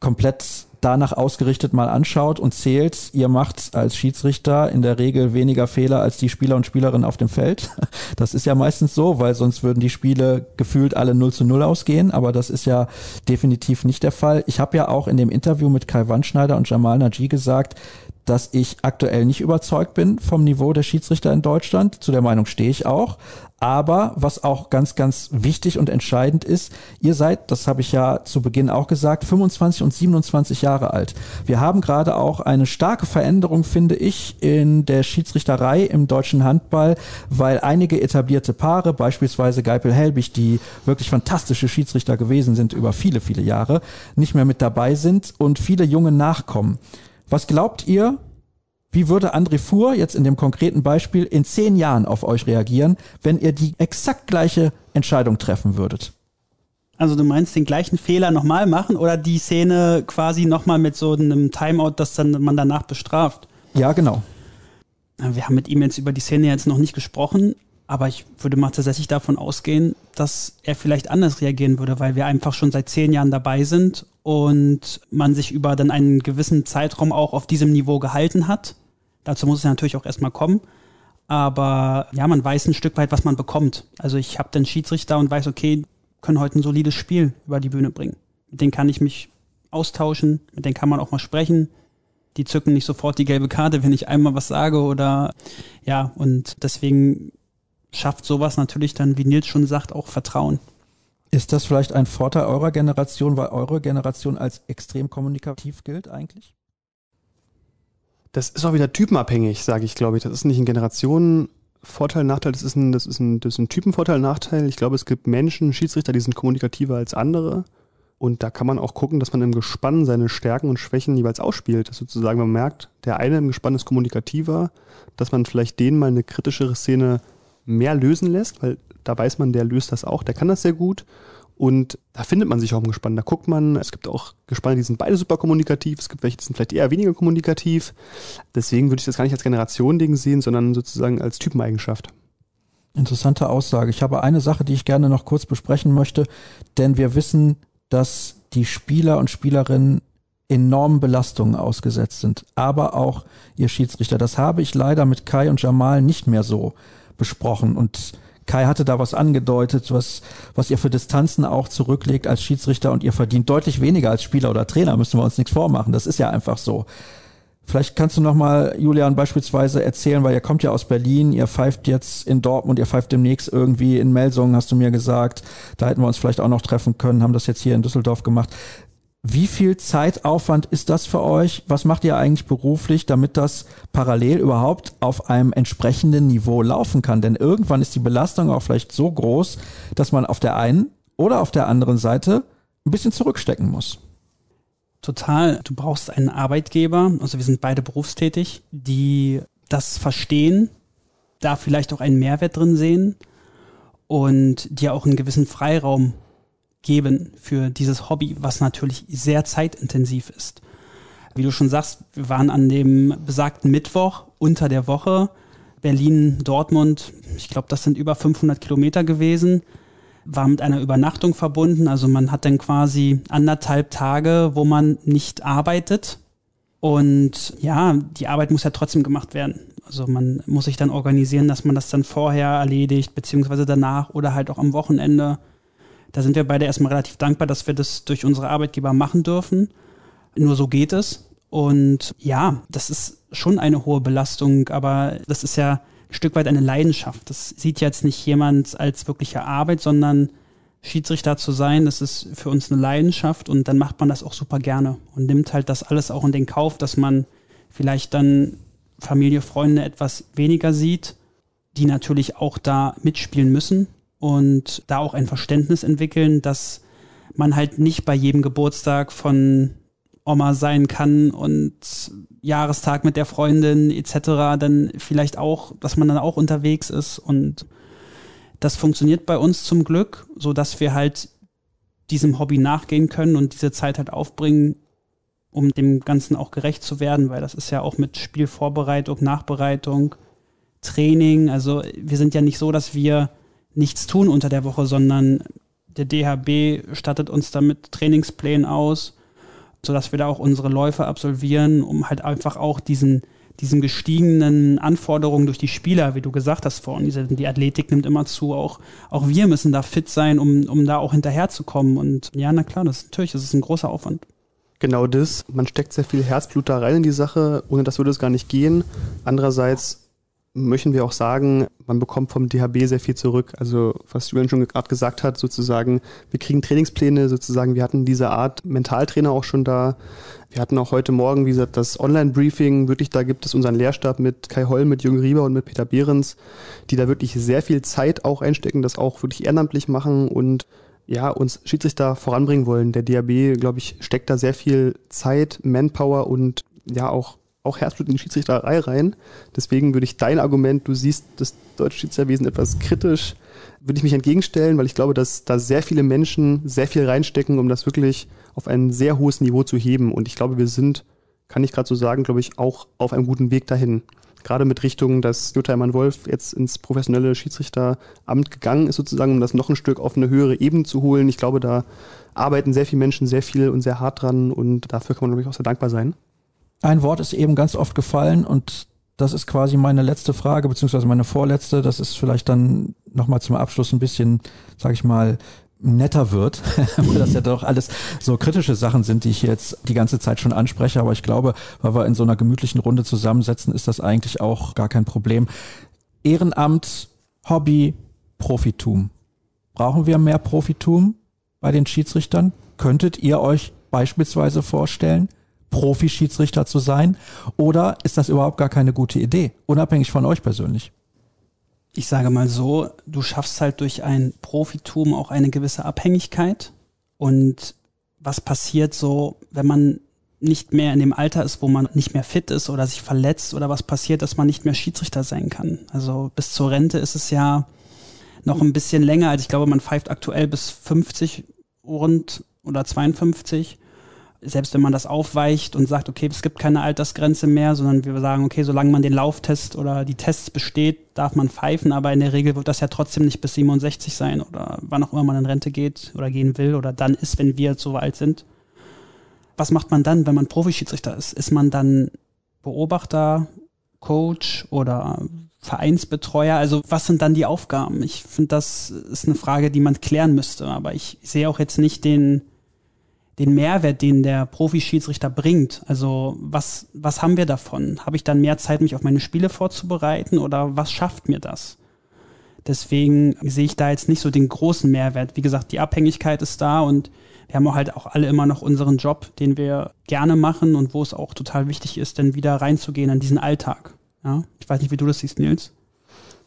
komplett danach ausgerichtet mal anschaut und zählt, ihr macht als Schiedsrichter in der Regel weniger Fehler als die Spieler und Spielerinnen auf dem Feld. Das ist ja meistens so, weil sonst würden die Spiele gefühlt alle 0 zu 0 ausgehen, aber das ist ja definitiv nicht der Fall. Ich habe ja auch in dem Interview mit Kai Wandschneider und Jamal Naji gesagt, dass ich aktuell nicht überzeugt bin vom Niveau der Schiedsrichter in Deutschland. Zu der Meinung stehe ich auch. Aber was auch ganz, ganz wichtig und entscheidend ist, ihr seid, das habe ich ja zu Beginn auch gesagt, 25 und 27 Jahre alt. Wir haben gerade auch eine starke Veränderung, finde ich, in der Schiedsrichterei im deutschen Handball, weil einige etablierte Paare, beispielsweise Geipel Helbig, die wirklich fantastische Schiedsrichter gewesen sind über viele, viele Jahre, nicht mehr mit dabei sind und viele junge nachkommen. Was glaubt ihr, wie würde André Fuhr jetzt in dem konkreten Beispiel in zehn Jahren auf euch reagieren, wenn ihr die exakt gleiche Entscheidung treffen würdet? Also du meinst den gleichen Fehler nochmal machen oder die Szene quasi nochmal mit so einem Timeout, das dann man danach bestraft? Ja, genau. Wir haben mit ihm jetzt über die Szene jetzt noch nicht gesprochen, aber ich würde mal tatsächlich davon ausgehen, dass er vielleicht anders reagieren würde, weil wir einfach schon seit zehn Jahren dabei sind und man sich über dann einen gewissen Zeitraum auch auf diesem Niveau gehalten hat. Dazu muss es natürlich auch erstmal kommen. Aber ja, man weiß ein Stück weit, was man bekommt. Also ich habe den Schiedsrichter und weiß, okay, können heute ein solides Spiel über die Bühne bringen. Mit denen kann ich mich austauschen, mit denen kann man auch mal sprechen. Die zücken nicht sofort die gelbe Karte, wenn ich einmal was sage oder ja, und deswegen schafft sowas natürlich dann, wie Nils schon sagt, auch Vertrauen. Ist das vielleicht ein Vorteil eurer Generation, weil eure Generation als extrem kommunikativ gilt eigentlich? Das ist auch wieder typenabhängig, sage ich, glaube ich. Das ist nicht ein Generationenvorteil, Nachteil, das ist ein, das ist ein, das ist ein Typenvorteil, Nachteil. Ich glaube, es gibt Menschen, Schiedsrichter, die sind kommunikativer als andere. Und da kann man auch gucken, dass man im Gespann seine Stärken und Schwächen jeweils ausspielt. Dass sozusagen man merkt, der eine im Gespann ist kommunikativer, dass man vielleicht den mal eine kritischere Szene mehr lösen lässt, weil da weiß man, der löst das auch, der kann das sehr gut. Und da findet man sich auch im Gespann. Da guckt man, es gibt auch Gespanne, die sind beide super kommunikativ, es gibt welche, die sind vielleicht eher weniger kommunikativ. Deswegen würde ich das gar nicht als Generation-Ding sehen, sondern sozusagen als Typeneigenschaft. Interessante Aussage. Ich habe eine Sache, die ich gerne noch kurz besprechen möchte, denn wir wissen, dass die Spieler und Spielerinnen enormen Belastungen ausgesetzt sind, aber auch ihr Schiedsrichter. Das habe ich leider mit Kai und Jamal nicht mehr so besprochen und Kai hatte da was angedeutet, was, was ihr für Distanzen auch zurücklegt als Schiedsrichter und ihr verdient deutlich weniger als Spieler oder Trainer, müssen wir uns nichts vormachen. Das ist ja einfach so. Vielleicht kannst du nochmal, Julian, beispielsweise erzählen, weil ihr kommt ja aus Berlin, ihr pfeift jetzt in Dortmund, ihr pfeift demnächst irgendwie in Melsungen, hast du mir gesagt. Da hätten wir uns vielleicht auch noch treffen können, haben das jetzt hier in Düsseldorf gemacht. Wie viel Zeitaufwand ist das für euch? Was macht ihr eigentlich beruflich, damit das parallel überhaupt auf einem entsprechenden Niveau laufen kann? Denn irgendwann ist die Belastung auch vielleicht so groß, dass man auf der einen oder auf der anderen Seite ein bisschen zurückstecken muss. Total. Du brauchst einen Arbeitgeber, also wir sind beide berufstätig, die das verstehen, da vielleicht auch einen Mehrwert drin sehen und dir auch einen gewissen Freiraum geben für dieses Hobby, was natürlich sehr zeitintensiv ist. Wie du schon sagst, wir waren an dem besagten Mittwoch unter der Woche Berlin, Dortmund. Ich glaube, das sind über 500 Kilometer gewesen. War mit einer Übernachtung verbunden. Also man hat dann quasi anderthalb Tage, wo man nicht arbeitet. Und ja, die Arbeit muss ja trotzdem gemacht werden. Also man muss sich dann organisieren, dass man das dann vorher erledigt, beziehungsweise danach oder halt auch am Wochenende. Da sind wir beide erstmal relativ dankbar, dass wir das durch unsere Arbeitgeber machen dürfen. Nur so geht es. Und ja, das ist schon eine hohe Belastung, aber das ist ja ein Stück weit eine Leidenschaft. Das sieht jetzt nicht jemand als wirkliche Arbeit, sondern Schiedsrichter zu sein, das ist für uns eine Leidenschaft und dann macht man das auch super gerne und nimmt halt das alles auch in den Kauf, dass man vielleicht dann Familie, Freunde etwas weniger sieht, die natürlich auch da mitspielen müssen und da auch ein Verständnis entwickeln, dass man halt nicht bei jedem Geburtstag von Oma sein kann und Jahrestag mit der Freundin etc. dann vielleicht auch, dass man dann auch unterwegs ist und das funktioniert bei uns zum Glück, so dass wir halt diesem Hobby nachgehen können und diese Zeit halt aufbringen, um dem Ganzen auch gerecht zu werden, weil das ist ja auch mit Spielvorbereitung, Nachbereitung, Training. Also wir sind ja nicht so, dass wir nichts tun unter der Woche, sondern der DHB stattet uns damit Trainingsplänen aus, sodass wir da auch unsere Läufe absolvieren, um halt einfach auch diesen, diesen gestiegenen Anforderungen durch die Spieler, wie du gesagt hast vorhin, diese, die Athletik nimmt immer zu, auch, auch wir müssen da fit sein, um, um da auch hinterherzukommen. Und ja, na klar, das ist natürlich, das ist ein großer Aufwand. Genau das. Man steckt sehr viel Herzblut da rein in die Sache. Ohne das würde es gar nicht gehen. Andererseits möchten wir auch sagen, man bekommt vom DHB sehr viel zurück. Also was Julian schon gerade gesagt hat, sozusagen, wir kriegen Trainingspläne, sozusagen, wir hatten diese Art Mentaltrainer auch schon da. Wir hatten auch heute Morgen, wie gesagt, das Online-Briefing, wirklich, da gibt es unseren Lehrstab mit Kai Holl, mit Jürgen Rieber und mit Peter Behrens, die da wirklich sehr viel Zeit auch einstecken, das auch wirklich ehrenamtlich machen und ja, uns Schiedsrichter voranbringen wollen. Der DHB, glaube ich, steckt da sehr viel Zeit, Manpower und ja auch auch Herzblut in die Schiedsrichterei rein. Deswegen würde ich dein Argument, du siehst das deutsche Schiedsrichterwesen etwas kritisch, würde ich mich entgegenstellen, weil ich glaube, dass da sehr viele Menschen sehr viel reinstecken, um das wirklich auf ein sehr hohes Niveau zu heben. Und ich glaube, wir sind, kann ich gerade so sagen, glaube ich, auch auf einem guten Weg dahin. Gerade mit Richtung, dass Jutta Hermann Wolf jetzt ins professionelle Schiedsrichteramt gegangen ist, sozusagen, um das noch ein Stück auf eine höhere Ebene zu holen. Ich glaube, da arbeiten sehr viele Menschen sehr viel und sehr hart dran und dafür kann man, glaube ich, auch sehr dankbar sein. Ein Wort ist eben ganz oft gefallen und das ist quasi meine letzte Frage, beziehungsweise meine vorletzte. Das ist vielleicht dann nochmal zum Abschluss ein bisschen, sage ich mal, netter wird, weil das ja doch alles so kritische Sachen sind, die ich jetzt die ganze Zeit schon anspreche. Aber ich glaube, weil wir in so einer gemütlichen Runde zusammensetzen, ist das eigentlich auch gar kein Problem. Ehrenamt, Hobby, Profitum. Brauchen wir mehr Profitum bei den Schiedsrichtern? Könntet ihr euch beispielsweise vorstellen, Profi-Schiedsrichter zu sein? Oder ist das überhaupt gar keine gute Idee, unabhängig von euch persönlich? Ich sage mal so, du schaffst halt durch ein Profitum auch eine gewisse Abhängigkeit. Und was passiert so, wenn man nicht mehr in dem Alter ist, wo man nicht mehr fit ist oder sich verletzt oder was passiert, dass man nicht mehr Schiedsrichter sein kann. Also bis zur Rente ist es ja noch ein bisschen länger. Also ich glaube, man pfeift aktuell bis 50 rund oder 52 selbst wenn man das aufweicht und sagt, okay, es gibt keine Altersgrenze mehr, sondern wir sagen, okay, solange man den Lauftest oder die Tests besteht, darf man pfeifen, aber in der Regel wird das ja trotzdem nicht bis 67 sein oder wann auch immer man in Rente geht oder gehen will oder dann ist, wenn wir so alt sind. Was macht man dann, wenn man Profischiedsrichter ist? Ist man dann Beobachter, Coach oder Vereinsbetreuer? Also was sind dann die Aufgaben? Ich finde, das ist eine Frage, die man klären müsste, aber ich sehe auch jetzt nicht den den Mehrwert, den der Profi-Schiedsrichter bringt. Also was, was haben wir davon? Habe ich dann mehr Zeit, mich auf meine Spiele vorzubereiten oder was schafft mir das? Deswegen sehe ich da jetzt nicht so den großen Mehrwert. Wie gesagt, die Abhängigkeit ist da und wir haben halt auch alle immer noch unseren Job, den wir gerne machen und wo es auch total wichtig ist, dann wieder reinzugehen in diesen Alltag. Ja? Ich weiß nicht, wie du das siehst, Nils.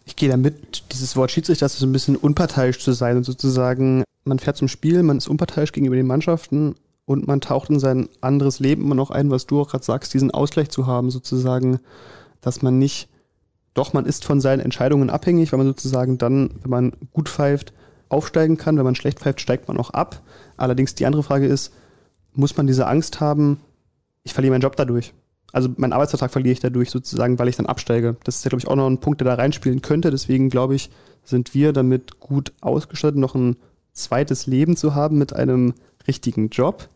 Ich gehe damit, dieses Wort Schiedsrichter ist so ein bisschen unparteiisch zu sein und sozusagen man fährt zum Spiel, man ist unparteiisch gegenüber den Mannschaften und man taucht in sein anderes Leben immer noch ein, was du auch gerade sagst, diesen Ausgleich zu haben, sozusagen, dass man nicht, doch man ist von seinen Entscheidungen abhängig, weil man sozusagen dann, wenn man gut pfeift, aufsteigen kann, wenn man schlecht pfeift, steigt man auch ab. Allerdings die andere Frage ist, muss man diese Angst haben, ich verliere meinen Job dadurch? Also meinen Arbeitsvertrag verliere ich dadurch sozusagen, weil ich dann absteige. Das ist ja, glaube ich, auch noch ein Punkt, der da reinspielen könnte. Deswegen, glaube ich, sind wir damit gut ausgestattet, noch ein zweites Leben zu haben mit einem richtigen Job,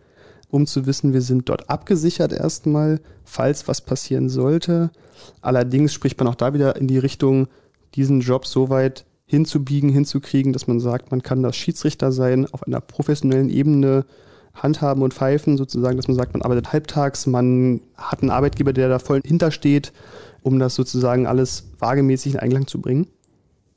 um zu wissen, wir sind dort abgesichert erstmal, falls was passieren sollte. Allerdings spricht man auch da wieder in die Richtung, diesen Job so weit hinzubiegen, hinzukriegen, dass man sagt, man kann das Schiedsrichter sein, auf einer professionellen Ebene handhaben und pfeifen, sozusagen, dass man sagt, man arbeitet halbtags, man hat einen Arbeitgeber, der da voll hintersteht, um das sozusagen alles waagemäßig in Einklang zu bringen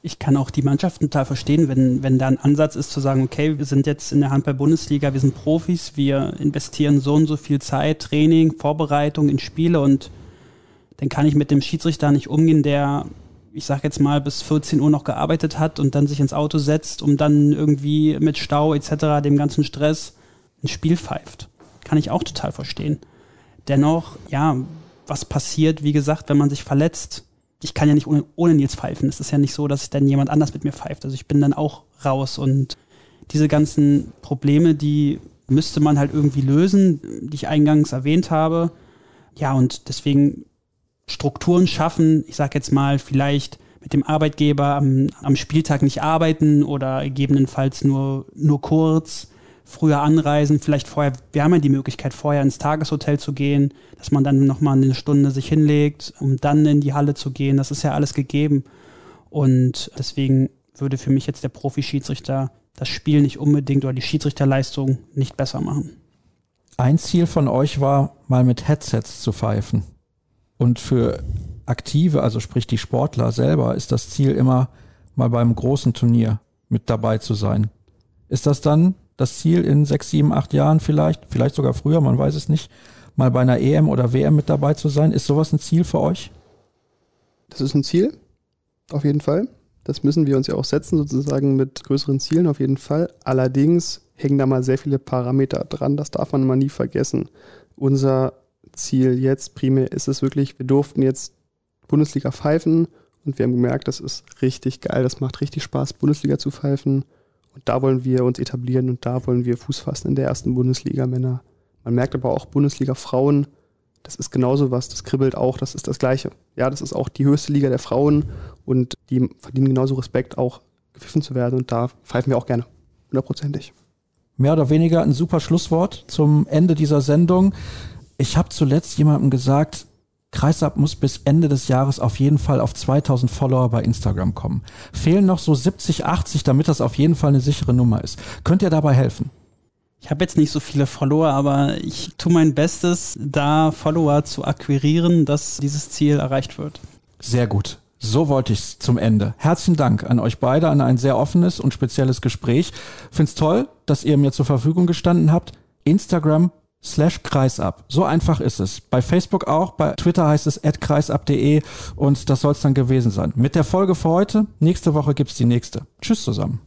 ich kann auch die Mannschaften total verstehen, wenn, wenn da ein Ansatz ist zu sagen, okay, wir sind jetzt in der Handball-Bundesliga, wir sind Profis, wir investieren so und so viel Zeit, Training, Vorbereitung in Spiele und dann kann ich mit dem Schiedsrichter nicht umgehen, der, ich sag jetzt mal, bis 14 Uhr noch gearbeitet hat und dann sich ins Auto setzt, um dann irgendwie mit Stau etc., dem ganzen Stress, ein Spiel pfeift. Kann ich auch total verstehen. Dennoch, ja, was passiert, wie gesagt, wenn man sich verletzt? ich kann ja nicht ohne, ohne Nils pfeifen. Es ist ja nicht so, dass dann jemand anders mit mir pfeift. Also ich bin dann auch raus und diese ganzen Probleme, die müsste man halt irgendwie lösen, die ich eingangs erwähnt habe. Ja, und deswegen Strukturen schaffen, ich sag jetzt mal, vielleicht mit dem Arbeitgeber am, am Spieltag nicht arbeiten oder gegebenenfalls nur, nur kurz früher anreisen, vielleicht vorher, wir haben ja die Möglichkeit, vorher ins Tageshotel zu gehen, dass man dann nochmal eine Stunde sich hinlegt, um dann in die Halle zu gehen. Das ist ja alles gegeben. Und deswegen würde für mich jetzt der Profi-Schiedsrichter das Spiel nicht unbedingt oder die Schiedsrichterleistung nicht besser machen. Ein Ziel von euch war, mal mit Headsets zu pfeifen. Und für Aktive, also sprich die Sportler selber, ist das Ziel immer, mal beim großen Turnier mit dabei zu sein. Ist das dann das Ziel in sechs, sieben, acht Jahren vielleicht, vielleicht sogar früher, man weiß es nicht, mal bei einer EM oder WM mit dabei zu sein? Ist sowas ein Ziel für euch? Das ist ein Ziel, auf jeden Fall. Das müssen wir uns ja auch setzen, sozusagen mit größeren Zielen auf jeden Fall. Allerdings hängen da mal sehr viele Parameter dran, das darf man mal nie vergessen. Unser Ziel jetzt primär ist es wirklich, wir durften jetzt Bundesliga pfeifen Und wir haben gemerkt, das ist richtig geil, das macht richtig Spaß, Bundesliga zu pfeifen. Und da wollen wir uns etablieren und da wollen wir Fuß fassen in der ersten Bundesliga Männer. Man merkt aber auch Bundesliga Frauen, das ist genauso was, das kribbelt auch, das ist das Gleiche. Ja, das ist auch die höchste Liga der Frauen und die verdienen genauso Respekt, auch gepfiffen zu werden und da pfeifen wir auch gerne, hundertprozentig. Mehr oder weniger ein super Schlusswort zum Ende dieser Sendung. Ich habe zuletzt jemandem gesagt, Kreisab muss bis Ende des Jahres auf jeden Fall auf 2000 Follower bei Instagram kommen. Fehlen noch so 70, 80, damit das auf jeden Fall eine sichere Nummer ist. Könnt ihr dabei helfen? Ich habe jetzt nicht so viele Follower, aber ich tue mein Bestes, da Follower zu akquirieren, dass dieses Ziel erreicht wird. Sehr gut. So wollte ich es zum Ende. Herzlichen Dank an euch beide, an ein sehr offenes und spezielles Gespräch. Find's toll, dass ihr mir zur Verfügung gestanden habt. Instagram slash kreisab. So einfach ist es. Bei Facebook auch, bei Twitter heißt es at kreisab.de und das soll es dann gewesen sein. Mit der Folge für heute, nächste Woche gibt's die nächste. Tschüss zusammen.